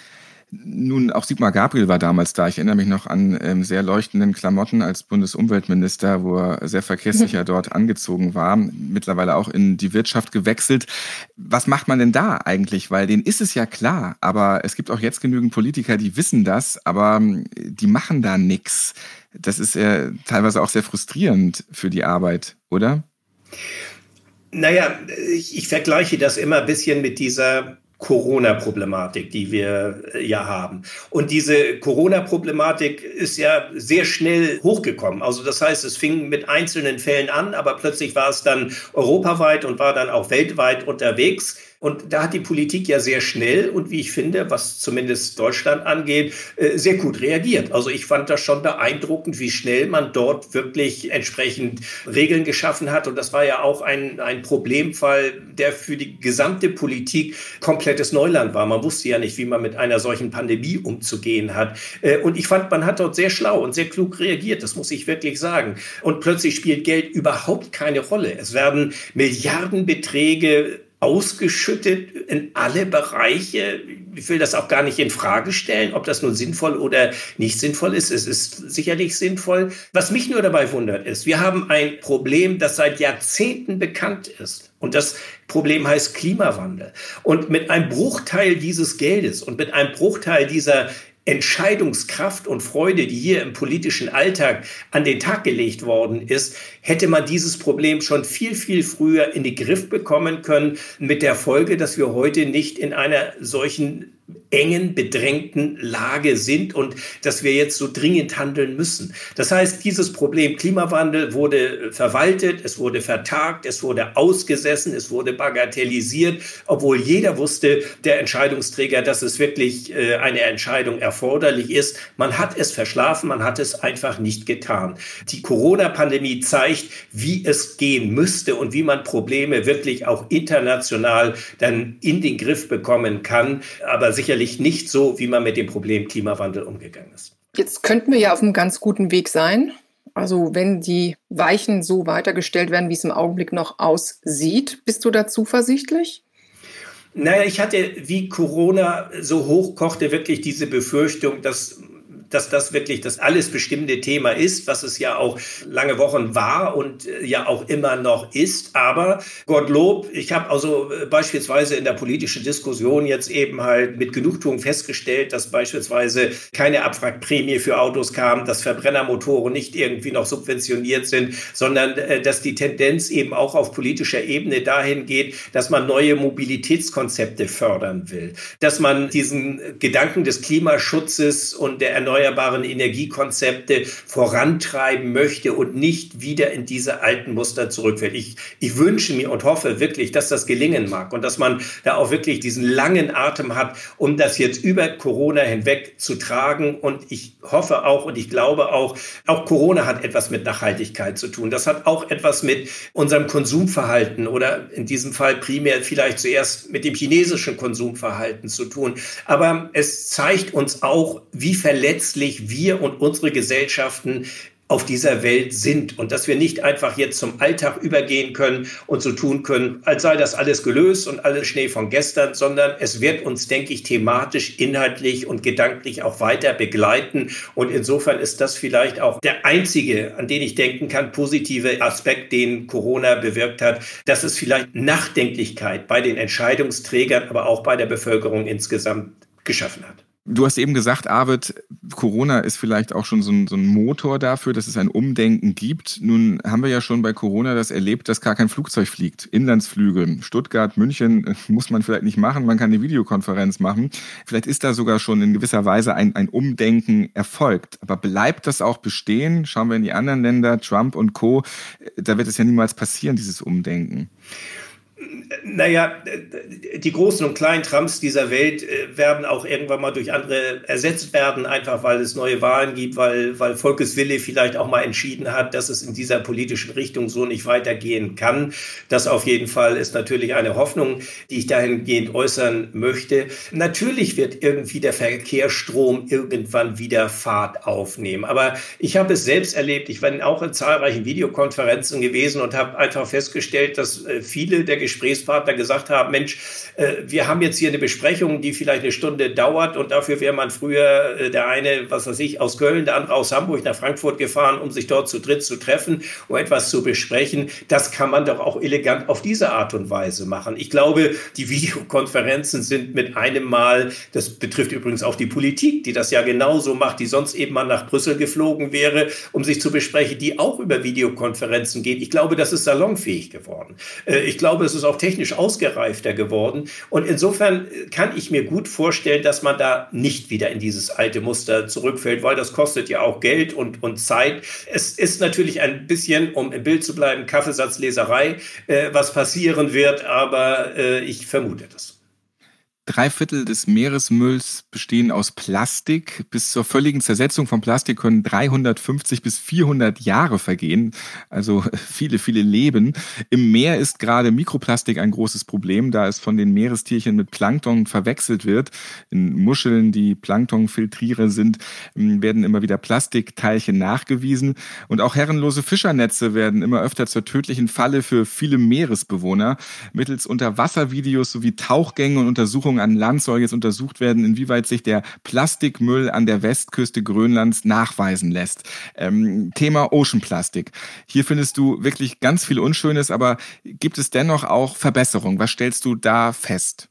Nun, auch Sigmar Gabriel war damals da. Ich erinnere mich noch an ähm, sehr leuchtenden Klamotten als Bundesumweltminister, wo er sehr verkehrssicher dort angezogen war. Mittlerweile auch in die Wirtschaft gewechselt. Was macht man denn da eigentlich? Weil denen ist es ja klar, aber es gibt auch jetzt genügend Politiker, die wissen das, aber ähm, die machen da nichts. Das ist ja teilweise auch sehr frustrierend für die Arbeit, oder? Naja, ich, ich vergleiche das immer ein bisschen mit dieser Corona-Problematik, die wir äh, ja haben. Und diese Corona-Problematik ist ja sehr schnell hochgekommen. Also das heißt, es fing mit einzelnen Fällen an, aber plötzlich war es dann europaweit und war dann auch weltweit unterwegs. Und da hat die Politik ja sehr schnell und wie ich finde, was zumindest Deutschland angeht, äh, sehr gut reagiert. Also ich fand das schon beeindruckend, wie schnell man dort wirklich entsprechend Regeln geschaffen hat. Und das war ja auch ein, ein Problemfall, der für die gesamte Politik komplettes Neuland war. Man wusste ja nicht, wie man mit einer solchen Pandemie umzugehen hat. Äh, und ich fand, man hat dort sehr schlau und sehr klug reagiert. Das muss ich wirklich sagen. Und plötzlich spielt Geld überhaupt keine Rolle. Es werden Milliardenbeträge ausgeschüttet in alle Bereiche. Ich will das auch gar nicht in Frage stellen, ob das nun sinnvoll oder nicht sinnvoll ist. Es ist sicherlich sinnvoll. Was mich nur dabei wundert ist, wir haben ein Problem, das seit Jahrzehnten bekannt ist. Und das Problem heißt Klimawandel. Und mit einem Bruchteil dieses Geldes und mit einem Bruchteil dieser Entscheidungskraft und Freude, die hier im politischen Alltag an den Tag gelegt worden ist, hätte man dieses Problem schon viel, viel früher in den Griff bekommen können, mit der Folge, dass wir heute nicht in einer solchen engen, bedrängten Lage sind und dass wir jetzt so dringend handeln müssen. Das heißt, dieses Problem Klimawandel wurde verwaltet, es wurde vertagt, es wurde ausgesessen, es wurde bagatellisiert, obwohl jeder wusste, der Entscheidungsträger, dass es wirklich äh, eine Entscheidung erforderlich ist. Man hat es verschlafen, man hat es einfach nicht getan. Die Corona-Pandemie zeigt, wie es gehen müsste und wie man Probleme wirklich auch international dann in den Griff bekommen kann. Aber sicherlich nicht so, wie man mit dem Problem Klimawandel umgegangen ist. Jetzt könnten wir ja auf einem ganz guten Weg sein. Also wenn die Weichen so weitergestellt werden, wie es im Augenblick noch aussieht, bist du da zuversichtlich? Naja, ich hatte, wie Corona so hochkochte, wirklich diese Befürchtung, dass dass das wirklich das alles bestimmende Thema ist, was es ja auch lange Wochen war und äh, ja auch immer noch ist. Aber Gottlob, ich habe also äh, beispielsweise in der politischen Diskussion jetzt eben halt mit Genugtuung festgestellt, dass beispielsweise keine Abwrackprämie für Autos kam, dass Verbrennermotoren nicht irgendwie noch subventioniert sind, sondern äh, dass die Tendenz eben auch auf politischer Ebene dahin geht, dass man neue Mobilitätskonzepte fördern will, dass man diesen Gedanken des Klimaschutzes und der erneuerbaren Energiekonzepte vorantreiben möchte und nicht wieder in diese alten Muster zurückfällt. Ich, ich wünsche mir und hoffe wirklich, dass das gelingen mag und dass man da auch wirklich diesen langen Atem hat, um das jetzt über Corona hinweg zu tragen. Und ich hoffe auch und ich glaube auch, auch Corona hat etwas mit Nachhaltigkeit zu tun. Das hat auch etwas mit unserem Konsumverhalten oder in diesem Fall primär vielleicht zuerst mit dem chinesischen Konsumverhalten zu tun. Aber es zeigt uns auch, wie verletzlich wir und unsere Gesellschaften auf dieser Welt sind und dass wir nicht einfach jetzt zum Alltag übergehen können und so tun können, als sei das alles gelöst und alles Schnee von gestern, sondern es wird uns, denke ich, thematisch, inhaltlich und gedanklich auch weiter begleiten. Und insofern ist das vielleicht auch der einzige, an den ich denken kann, positive Aspekt, den Corona bewirkt hat, dass es vielleicht Nachdenklichkeit bei den Entscheidungsträgern, aber auch bei der Bevölkerung insgesamt geschaffen hat. Du hast eben gesagt, Arvid, Corona ist vielleicht auch schon so ein, so ein, Motor dafür, dass es ein Umdenken gibt. Nun haben wir ja schon bei Corona das erlebt, dass gar kein Flugzeug fliegt. Inlandsflüge, Stuttgart, München äh, muss man vielleicht nicht machen, man kann eine Videokonferenz machen. Vielleicht ist da sogar schon in gewisser Weise ein, ein Umdenken erfolgt. Aber bleibt das auch bestehen? Schauen wir in die anderen Länder, Trump und Co., da wird es ja niemals passieren, dieses Umdenken. Naja, die großen und kleinen Trumps dieser Welt äh, werden auch irgendwann mal durch andere ersetzt werden, einfach weil es neue Wahlen gibt, weil, weil Volkes Wille vielleicht auch mal entschieden hat, dass es in dieser politischen Richtung so nicht weitergehen kann. Das auf jeden Fall ist natürlich eine Hoffnung, die ich dahingehend äußern möchte. Natürlich wird irgendwie der Verkehrsstrom irgendwann wieder Fahrt aufnehmen. Aber ich habe es selbst erlebt. Ich bin auch in zahlreichen Videokonferenzen gewesen und habe einfach festgestellt, dass äh, viele der Gesprächspartner gesagt haben, Mensch, äh, wir haben jetzt hier eine Besprechung, die vielleicht eine Stunde dauert und dafür wäre man früher äh, der eine, was weiß ich, aus Köln, der andere aus Hamburg nach Frankfurt gefahren, um sich dort zu dritt zu treffen, um etwas zu besprechen. Das kann man doch auch elegant auf diese Art und Weise machen. Ich glaube, die Videokonferenzen sind mit einem Mal, das betrifft übrigens auch die Politik, die das ja genauso macht, die sonst eben mal nach Brüssel geflogen wäre, um sich zu besprechen, die auch über Videokonferenzen geht. Ich glaube, das ist salonfähig geworden. Äh, ich glaube, es ist auch technisch ausgereifter geworden. Und insofern kann ich mir gut vorstellen, dass man da nicht wieder in dieses alte Muster zurückfällt, weil das kostet ja auch Geld und, und Zeit. Es ist natürlich ein bisschen, um im Bild zu bleiben, Kaffeesatzleserei, äh, was passieren wird, aber äh, ich vermute das. Drei Viertel des Meeresmülls bestehen aus Plastik. Bis zur völligen Zersetzung von Plastik können 350 bis 400 Jahre vergehen, also viele, viele Leben. Im Meer ist gerade Mikroplastik ein großes Problem, da es von den Meerestierchen mit Plankton verwechselt wird. In Muscheln, die Planktonfiltriere sind, werden immer wieder Plastikteilchen nachgewiesen. Und auch herrenlose Fischernetze werden immer öfter zur tödlichen Falle für viele Meeresbewohner. Mittels Unterwasservideos sowie Tauchgängen und Untersuchungen Untersuchung an Land soll jetzt untersucht werden, inwieweit sich der Plastikmüll an der Westküste Grönlands nachweisen lässt. Ähm, Thema Ocean Plastik. Hier findest du wirklich ganz viel Unschönes, aber gibt es dennoch auch Verbesserungen? Was stellst du da fest?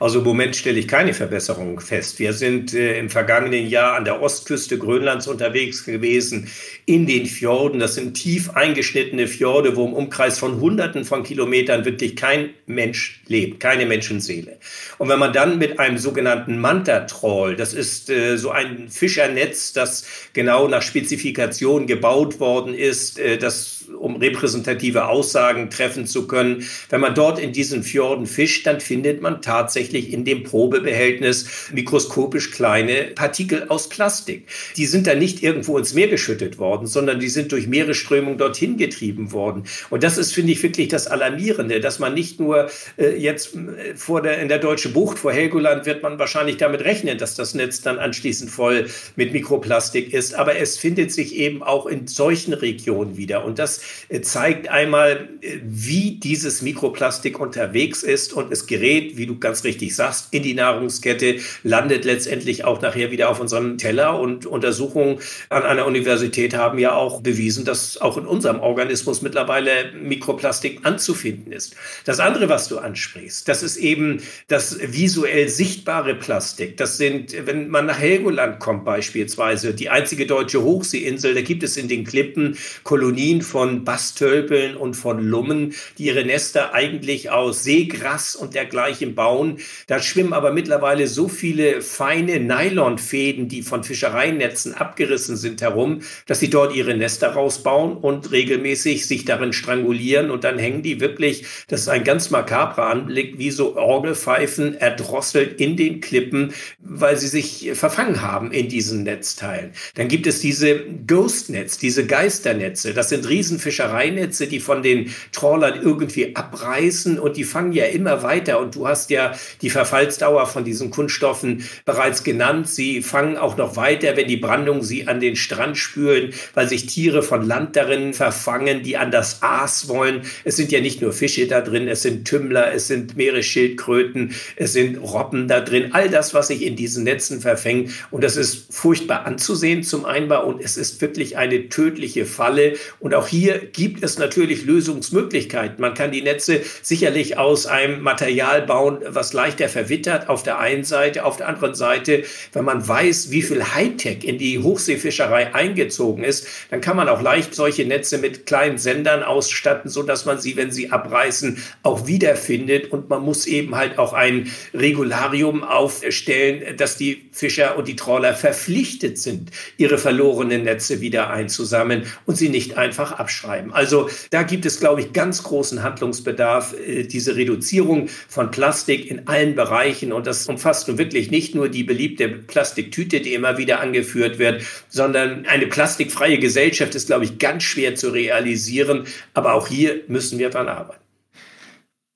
Also im Moment stelle ich keine Verbesserung fest. Wir sind äh, im vergangenen Jahr an der Ostküste Grönlands unterwegs gewesen, in den Fjorden. Das sind tief eingeschnittene Fjorde, wo im Umkreis von Hunderten von Kilometern wirklich kein Mensch lebt, keine Menschenseele. Und wenn man dann mit einem sogenannten Manta-Troll, das ist äh, so ein Fischernetz, das genau nach Spezifikation gebaut worden ist, äh, das um repräsentative Aussagen treffen zu können. Wenn man dort in diesen Fjorden fischt, dann findet man tatsächlich in dem Probebehältnis mikroskopisch kleine Partikel aus Plastik. Die sind dann nicht irgendwo ins Meer geschüttet worden, sondern die sind durch Meeresströmung dorthin getrieben worden. Und das ist, finde ich, wirklich das Alarmierende, dass man nicht nur äh, jetzt äh, vor der, in der Deutschen Bucht, vor Helgoland, wird man wahrscheinlich damit rechnen, dass das Netz dann anschließend voll mit Mikroplastik ist. Aber es findet sich eben auch in solchen Regionen wieder. Und das äh, zeigt einmal, äh, wie dieses Mikroplastik unterwegs ist und es gerät, wie du ganz richtig sagst, in die Nahrungskette, landet letztendlich auch nachher wieder auf unserem Teller und Untersuchungen an einer Universität haben ja auch bewiesen, dass auch in unserem Organismus mittlerweile Mikroplastik anzufinden ist. Das andere, was du ansprichst, das ist eben das visuell sichtbare Plastik. Das sind, wenn man nach Helgoland kommt beispielsweise, die einzige deutsche Hochseeinsel, da gibt es in den Klippen Kolonien von Bastölpeln und von Lummen, die ihre Nester eigentlich aus Seegras und dergleichen bauen. Da schwimmen aber mittlerweile so viele feine Nylonfäden, die von Fischereinetzen abgerissen sind, herum, dass sie dort ihre Nester rausbauen und regelmäßig sich darin strangulieren und dann hängen die wirklich, das ist ein ganz makabrer Anblick, wie so Orgelpfeifen erdrosselt in den Klippen, weil sie sich verfangen haben in diesen Netzteilen. Dann gibt es diese Ghost-Netz, diese Geisternetze. Das sind Riesenfischereinetze, die von den Trawlern irgendwie abreißen und die fangen ja immer weiter. Und du hast ja die Verfallsdauer von diesen Kunststoffen bereits genannt. Sie fangen auch noch weiter, wenn die Brandung sie an den Strand spülen, weil sich Tiere von Land darin verfangen, die an das Aas wollen. Es sind ja nicht nur Fische da drin, es sind Tümmler, es sind Meeresschildkröten, es sind Robben da drin. All das, was sich in diesen Netzen verfängt. Und das ist furchtbar anzusehen zum Einbau und es ist wirklich eine tödliche Falle. Und auch hier gibt es natürlich Lösungsmöglichkeiten. Man kann die Netze sicherlich aus einem Material bauen, was leichter verwittert auf der einen Seite. Auf der anderen Seite, wenn man weiß, wie viel Hightech in die Hochseefischerei eingezogen ist, dann kann man auch leicht solche Netze mit kleinen Sendern ausstatten, so dass man sie, wenn sie abreißen, auch wiederfindet. Und man muss eben halt auch ein Regularium aufstellen, dass die Fischer und die Trawler verpflichtet sind, ihre verlorenen Netze wieder einzusammeln und sie nicht einfach abschreiben. Also da gibt es, glaube ich, ganz großen Handlungsbedarf, äh, diese Reduzierung von Plastik in allen Bereichen. Und das umfasst nun wirklich nicht nur die beliebte Plastiktüte, die immer wieder angeführt wird, sondern eine plastikfreie Gesellschaft ist, glaube ich, ganz schwer zu realisieren. Aber auch hier müssen wir dran arbeiten.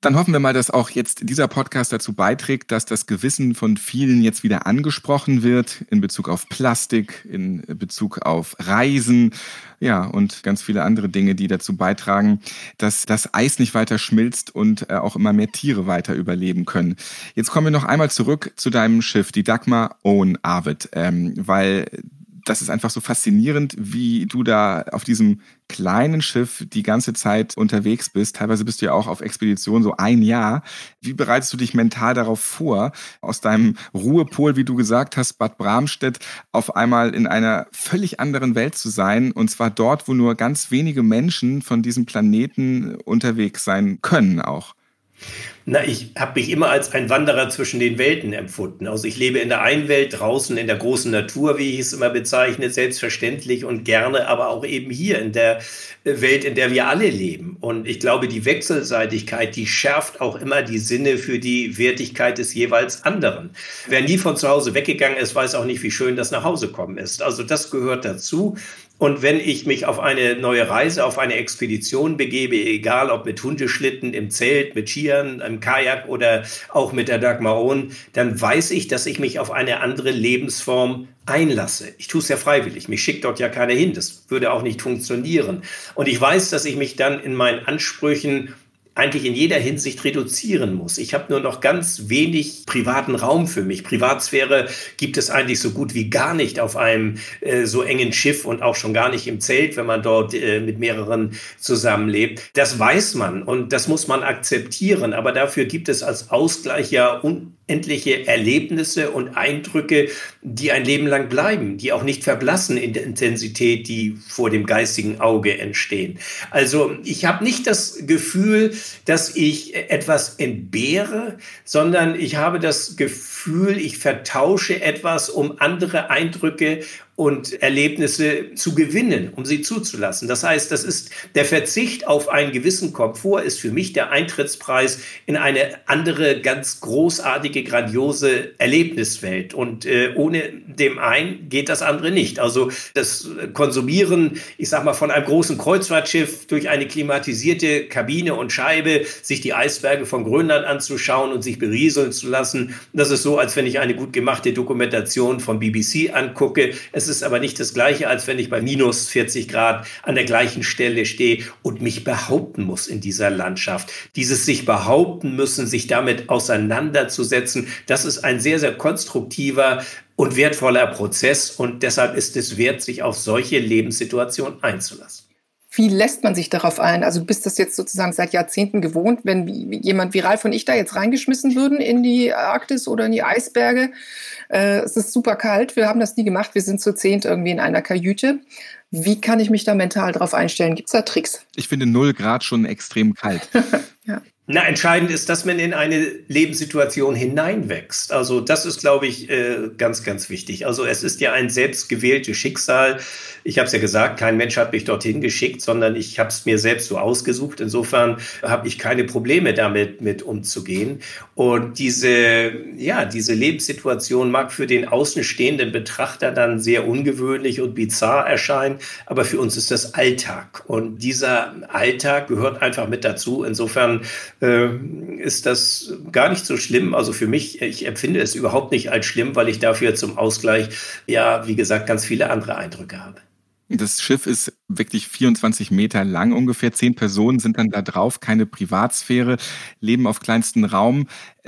Dann hoffen wir mal, dass auch jetzt dieser Podcast dazu beiträgt, dass das Gewissen von vielen jetzt wieder angesprochen wird in Bezug auf Plastik, in Bezug auf Reisen, ja, und ganz viele andere Dinge, die dazu beitragen, dass das Eis nicht weiter schmilzt und äh, auch immer mehr Tiere weiter überleben können. Jetzt kommen wir noch einmal zurück zu deinem Schiff, die Dagmar Owen Arvid, ähm, weil das ist einfach so faszinierend, wie du da auf diesem kleinen Schiff die ganze Zeit unterwegs bist. Teilweise bist du ja auch auf Expedition so ein Jahr. Wie bereitest du dich mental darauf vor, aus deinem Ruhepol, wie du gesagt hast, Bad Bramstedt, auf einmal in einer völlig anderen Welt zu sein? Und zwar dort, wo nur ganz wenige Menschen von diesem Planeten unterwegs sein können auch. Na, ich habe mich immer als ein Wanderer zwischen den Welten empfunden. Also ich lebe in der einen Welt draußen in der großen Natur, wie ich es immer bezeichne, selbstverständlich und gerne, aber auch eben hier in der äh, Welt, in der wir alle leben. Und ich glaube, die Wechselseitigkeit, die schärft auch immer die Sinne für die Wertigkeit des jeweils anderen. Wer nie von zu Hause weggegangen ist, weiß auch nicht, wie schön das nach Hause kommen ist. Also das gehört dazu. Und wenn ich mich auf eine neue Reise, auf eine Expedition begebe, egal ob mit Hundeschlitten, im Zelt, mit Skiern, im Kajak oder auch mit der Dagmaron, dann weiß ich, dass ich mich auf eine andere Lebensform einlasse. Ich tue es ja freiwillig. Mich schickt dort ja keiner hin. Das würde auch nicht funktionieren. Und ich weiß, dass ich mich dann in meinen Ansprüchen eigentlich in jeder Hinsicht reduzieren muss. Ich habe nur noch ganz wenig privaten Raum für mich. Privatsphäre gibt es eigentlich so gut wie gar nicht auf einem äh, so engen Schiff und auch schon gar nicht im Zelt, wenn man dort äh, mit mehreren zusammenlebt. Das weiß man und das muss man akzeptieren. Aber dafür gibt es als Ausgleich ja unendliche Erlebnisse und Eindrücke, die ein Leben lang bleiben, die auch nicht verblassen in der Intensität, die vor dem geistigen Auge entstehen. Also ich habe nicht das Gefühl, dass ich etwas entbehre, sondern ich habe das Gefühl, ich vertausche etwas, um andere Eindrücke und Erlebnisse zu gewinnen, um sie zuzulassen. Das heißt, das ist der Verzicht auf einen gewissen Komfort ist für mich der Eintrittspreis in eine andere ganz großartige, grandiose Erlebniswelt. Und äh, ohne dem einen geht das andere nicht. Also das Konsumieren, ich sag mal, von einem großen Kreuzfahrtschiff durch eine klimatisierte Kabine und Scheibe, sich die Eisberge von Grönland anzuschauen und sich berieseln zu lassen, das ist so, als wenn ich eine gut gemachte Dokumentation von BBC angucke. Es Es ist aber nicht das Gleiche, als wenn ich bei minus 40 Grad an der gleichen Stelle stehe und mich behaupten muss in dieser Landschaft. Dieses sich behaupten müssen, sich damit auseinanderzusetzen, das ist ein sehr, sehr konstruktiver und wertvoller Prozess. Und deshalb ist es wert, sich auf solche Lebenssituationen einzulassen. Wie lässt man sich darauf ein? Also bist das jetzt sozusagen seit Jahrzehnten gewohnt, wenn jemand wie Ralf und ich da jetzt reingeschmissen würden in die Arktis oder in die Eisberge? Äh, es ist super kalt, wir haben das nie gemacht, wir sind zu zehnt irgendwie in einer Kajüte. Wie kann ich mich da mental darauf einstellen? Gibt es da Tricks? Ich finde 0 Grad schon extrem kalt. ja. Na, entscheidend ist, dass man in eine Lebenssituation hineinwächst. Also das ist, glaube ich, äh, ganz, ganz wichtig. Also es ist ja ein selbstgewähltes Schicksal. Ich habe es ja gesagt, kein Mensch hat mich dorthin geschickt, sondern ich habe es mir selbst so ausgesucht. Insofern habe ich keine Probleme damit mit umzugehen. Und diese, ja, diese Lebenssituation mag für den außenstehenden Betrachter dann sehr ungewöhnlich und bizarr erscheinen, aber für uns ist das Alltag. Und dieser Alltag gehört einfach mit dazu. Insofern äh, ist das gar nicht so schlimm. Also für mich, ich empfinde es überhaupt nicht als schlimm, weil ich dafür zum Ausgleich, ja, wie gesagt, ganz viele andere Eindrücke habe. Das Schiff ist wirklich 24 Meter lang ungefähr. Zehn Personen sind dann da drauf, keine Privatsphäre, leben auf kleinstem Raum.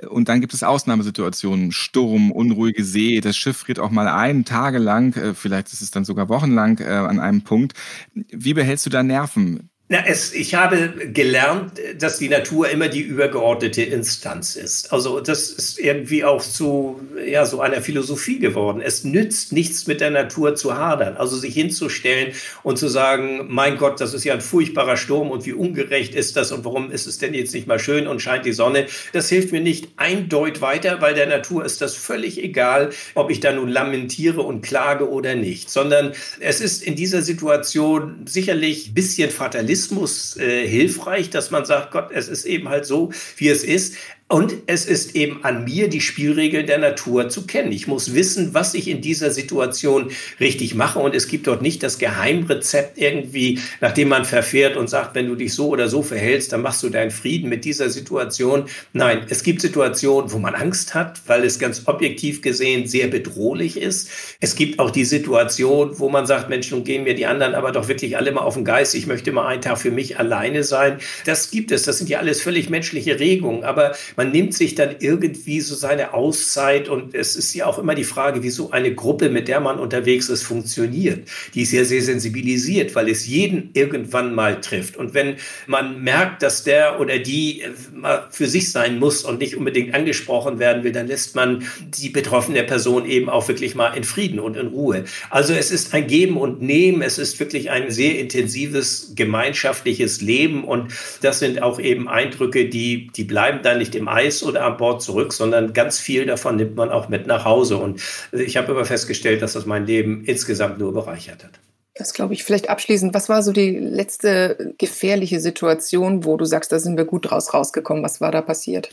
Und dann gibt es Ausnahmesituationen, Sturm, unruhige See. Das Schiff friert auch mal ein, tagelang, äh, vielleicht ist es dann sogar wochenlang äh, an einem Punkt. Wie behältst du da Nerven? Na, es, ich habe gelernt, dass die Natur immer die übergeordnete Instanz ist. Also das ist irgendwie auch zu ja, so einer Philosophie geworden. Es nützt nichts mit der Natur zu hadern. Also sich hinzustellen und zu sagen, mein Gott, das ist ja ein furchtbarer Sturm und wie ungerecht ist das und warum ist es denn jetzt nicht mal schön und scheint die Sonne. Das hilft mir nicht eindeutig weiter, weil der Natur ist das völlig egal, ob ich da nun lamentiere und klage oder nicht, sondern es ist in dieser Situation sicherlich ein bisschen fatalistisch Realismus äh, hilfreich, dass man sagt, Gott, es ist eben halt so, wie es ist. Und es ist eben an mir, die Spielregeln der Natur zu kennen. Ich muss wissen, was ich in dieser Situation richtig mache. Und es gibt dort nicht das Geheimrezept irgendwie, nachdem man verfährt und sagt, wenn du dich so oder so verhältst, dann machst du deinen Frieden mit dieser Situation. Nein, es gibt Situationen, wo man Angst hat, weil es ganz objektiv gesehen sehr bedrohlich ist. Es gibt auch die Situation, wo man sagt, Mensch, nun gehen mir die anderen aber doch wirklich alle mal auf den Geist. Ich möchte mal einen Tag für mich alleine sein. Das gibt es. Das sind ja alles völlig menschliche Regungen. Aber man nimmt sich dann irgendwie so seine Auszeit und es ist ja auch immer die Frage, wie so eine Gruppe, mit der man unterwegs ist, funktioniert. Die ist ja sehr sensibilisiert, weil es jeden irgendwann mal trifft. Und wenn man merkt, dass der oder die mal für sich sein muss und nicht unbedingt angesprochen werden will, dann lässt man die betroffene Person eben auch wirklich mal in Frieden und in Ruhe. Also es ist ein Geben und Nehmen, es ist wirklich ein sehr intensives gemeinschaftliches Leben und das sind auch eben Eindrücke, die, die bleiben dann nicht im Eis oder an Bord zurück, sondern ganz viel davon nimmt man auch mit nach Hause. Und ich habe immer festgestellt, dass das mein Leben insgesamt nur bereichert hat. Das glaube ich. Vielleicht abschließend, was war so die letzte gefährliche Situation, wo du sagst, da sind wir gut draus rausgekommen? Was war da passiert?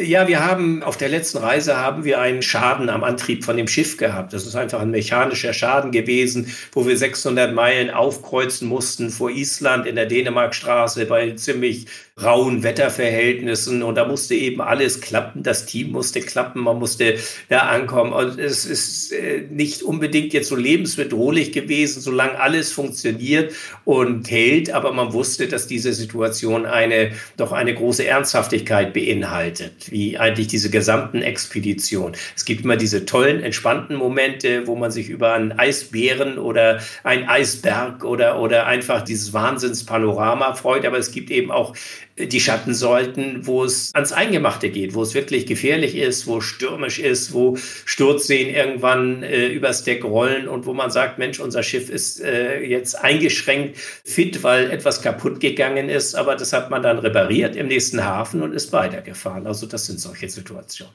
Ja, wir haben auf der letzten Reise haben wir einen Schaden am Antrieb von dem Schiff gehabt. Das ist einfach ein mechanischer Schaden gewesen, wo wir 600 Meilen aufkreuzen mussten vor Island in der Dänemarkstraße bei ziemlich rauen Wetterverhältnissen und da musste eben alles klappen. Das Team musste klappen, man musste da ankommen. Und es ist äh, nicht unbedingt jetzt so lebensbedrohlich gewesen, solange alles funktioniert und hält. Aber man wusste, dass diese Situation eine, doch eine große Ernsthaftigkeit beinhaltet, wie eigentlich diese gesamten Expedition. Es gibt immer diese tollen, entspannten Momente, wo man sich über einen Eisbären oder einen Eisberg oder, oder einfach dieses Wahnsinnspanorama freut. Aber es gibt eben auch die Schattensäulten, wo es ans Eingemachte geht, wo es wirklich gefährlich ist, wo es stürmisch ist, wo Sturzseen irgendwann äh, übers Deck rollen und wo man sagt, Mensch, unser Schiff ist äh, jetzt eingeschränkt fit, weil etwas kaputt gegangen ist, aber das hat man dann repariert im nächsten Hafen und ist weitergefahren. Also das sind solche Situationen.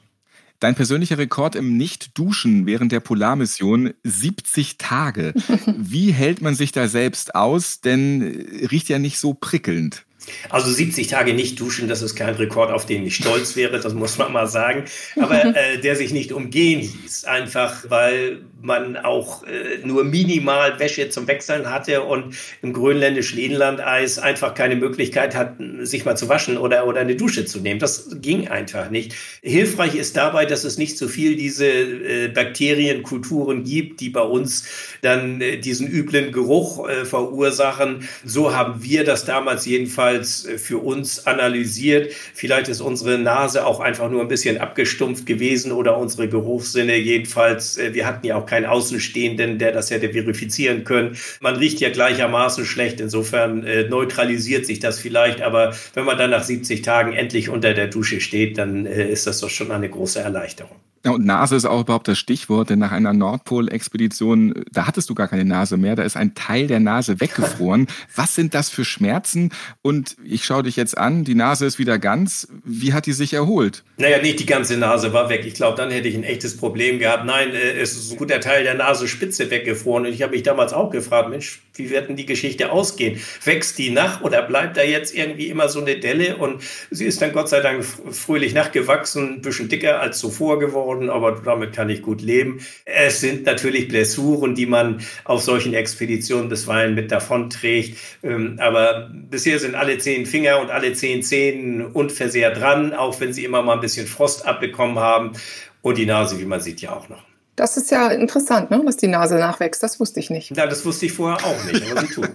Dein persönlicher Rekord im Nicht-Duschen während der Polarmission 70 Tage. Wie hält man sich da selbst aus? Denn äh, riecht ja nicht so prickelnd. Also 70 Tage nicht duschen, das ist kein Rekord, auf den ich stolz wäre, das muss man mal sagen. Aber äh, der sich nicht umgehen ließ, einfach weil man auch äh, nur minimal Wäsche zum Wechseln hatte und im grönländischen Inlandeis einfach keine Möglichkeit hat, sich mal zu waschen oder, oder eine Dusche zu nehmen. Das ging einfach nicht. Hilfreich ist dabei, dass es nicht so viel diese äh, Bakterienkulturen gibt, die bei uns dann äh, diesen üblen Geruch äh, verursachen. So haben wir das damals jedenfalls äh, für uns analysiert. Vielleicht ist unsere Nase auch einfach nur ein bisschen abgestumpft gewesen oder unsere Geruchssinne. Jedenfalls, äh, wir hatten ja auch keinen Außenstehenden, der das hätte verifizieren können. Man riecht ja gleichermaßen schlecht, insofern äh, neutralisiert sich das vielleicht, aber wenn man dann nach 70 Tagen endlich unter der Dusche steht, dann ist das doch schon eine große Erleichterung. Ja, und Nase ist auch überhaupt das Stichwort, denn nach einer Nordpol-Expedition, da hattest du gar keine Nase mehr, da ist ein Teil der Nase weggefroren. Was sind das für Schmerzen? Und ich schaue dich jetzt an, die Nase ist wieder ganz. Wie hat die sich erholt? Naja, nicht die ganze Nase war weg. Ich glaube, dann hätte ich ein echtes Problem gehabt. Nein, äh, es ist ein guter Teil der Nasenspitze weggefroren. Und ich habe mich damals auch gefragt, Mensch, wie wird denn die Geschichte ausgehen? Wächst die nach oder bleibt da jetzt irgendwie immer so eine Delle? Und sie ist dann Gott sei Dank fröhlich nachgewachsen, ein bisschen dicker als zuvor geworden, aber damit kann ich gut leben. Es sind natürlich Blessuren, die man auf solchen Expeditionen bisweilen mit davonträgt. Ähm, aber bisher sind alle zehn Finger und alle zehn Zehen unversehrt dran, auch wenn sie immer mal ein bisschen Frost abbekommen haben. Und die Nase, wie man sieht, ja auch noch. Das ist ja interessant, ne? dass die Nase nachwächst. Das wusste ich nicht. Ja, das wusste ich vorher auch nicht, aber sie tut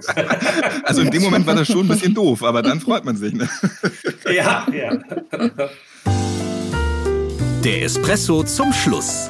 Also in dem Moment war das schon ein bisschen doof, aber dann freut man sich. Ne? Ja, ja. Der Espresso zum Schluss.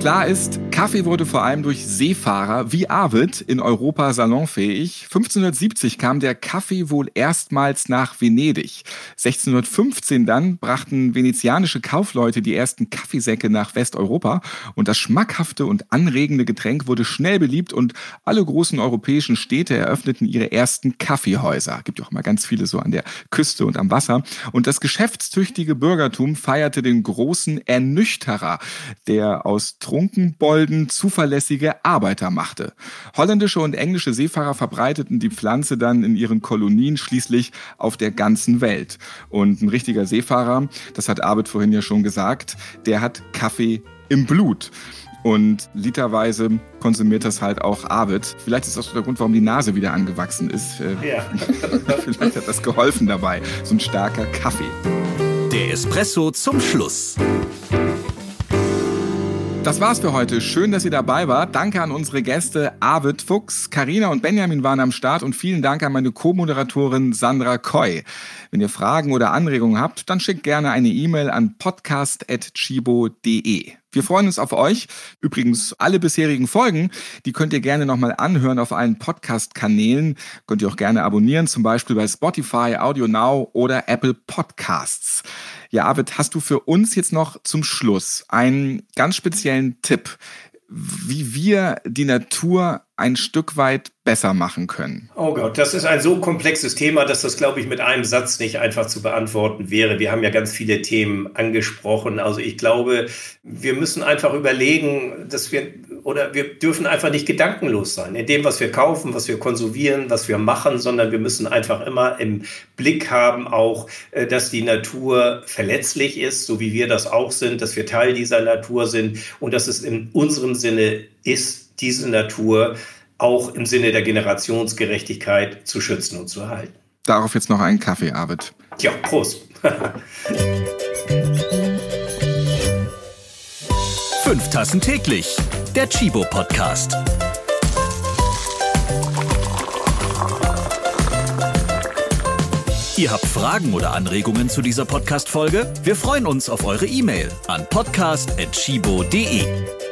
Klar ist, Kaffee wurde vor allem durch Seefahrer wie Arvid in Europa salonfähig. 1570 kam der Kaffee wohl erstmals nach Venedig. 1615 dann brachten venezianische Kaufleute die ersten Kaffeesäcke nach Westeuropa und das schmackhafte und anregende Getränk wurde schnell beliebt und alle großen europäischen Städte eröffneten ihre ersten Kaffeehäuser. Gibt ja auch mal ganz viele so an der Küste und am Wasser. Und das geschäftstüchtige Bürgertum feierte den großen Ernüchterer, der aus Trunkenbold Schulden zuverlässige Arbeiter machte. Holländische und englische Seefahrer verbreiteten die Pflanze dann in ihren Kolonien schließlich auf der ganzen Welt. Und ein richtiger Seefahrer, das hat Arbeit vorhin ja schon gesagt, der hat Kaffee im Blut. Und literweise konsumiert das halt auch Arvid. Vielleicht ist das der Grund, warum die Nase wieder angewachsen ist. Äh, ja. Vielleicht hat das geholfen dabei. So ein starker Kaffee. Der Espresso zum Schluss. Das war's für heute. Schön, dass ihr dabei wart. Danke an unsere Gäste Arvid Fuchs, Karina und Benjamin waren am Start und vielen Dank an meine Co-Moderatorin Sandra Koy. Wenn ihr Fragen oder Anregungen habt, dann schickt gerne eine E-Mail an podcast.chibo.de. Wir freuen uns auf euch. Übrigens, alle bisherigen Folgen, die könnt ihr gerne nochmal anhören auf allen Podcast-Kanälen. Könnt ihr auch gerne abonnieren, zum Beispiel bei Spotify, Audio Now oder Apple Podcasts. Ja, Arvid, hast du für uns jetzt noch zum Schluss einen ganz speziellen Tipp, wie wir die Natur ein Stück weit besser machen können? Oh Gott, das ist ein so komplexes Thema, dass das, glaube ich, mit einem Satz nicht einfach zu beantworten wäre. Wir haben ja ganz viele Themen angesprochen. Also ich glaube, wir müssen einfach überlegen, dass wir oder wir dürfen einfach nicht gedankenlos sein in dem, was wir kaufen, was wir konsumieren, was wir machen, sondern wir müssen einfach immer im Blick haben, auch, äh, dass die Natur verletzlich ist, so wie wir das auch sind, dass wir Teil dieser Natur sind und dass es in unserem Sinne ist, diese Natur auch im Sinne der Generationsgerechtigkeit zu schützen und zu erhalten. Darauf jetzt noch einen Kaffee, Arvid. Ja, Prost. Fünf Tassen täglich. Der Chibo Podcast. Ihr habt Fragen oder Anregungen zu dieser Podcast-Folge? Wir freuen uns auf eure E-Mail an podcast.chibo.de.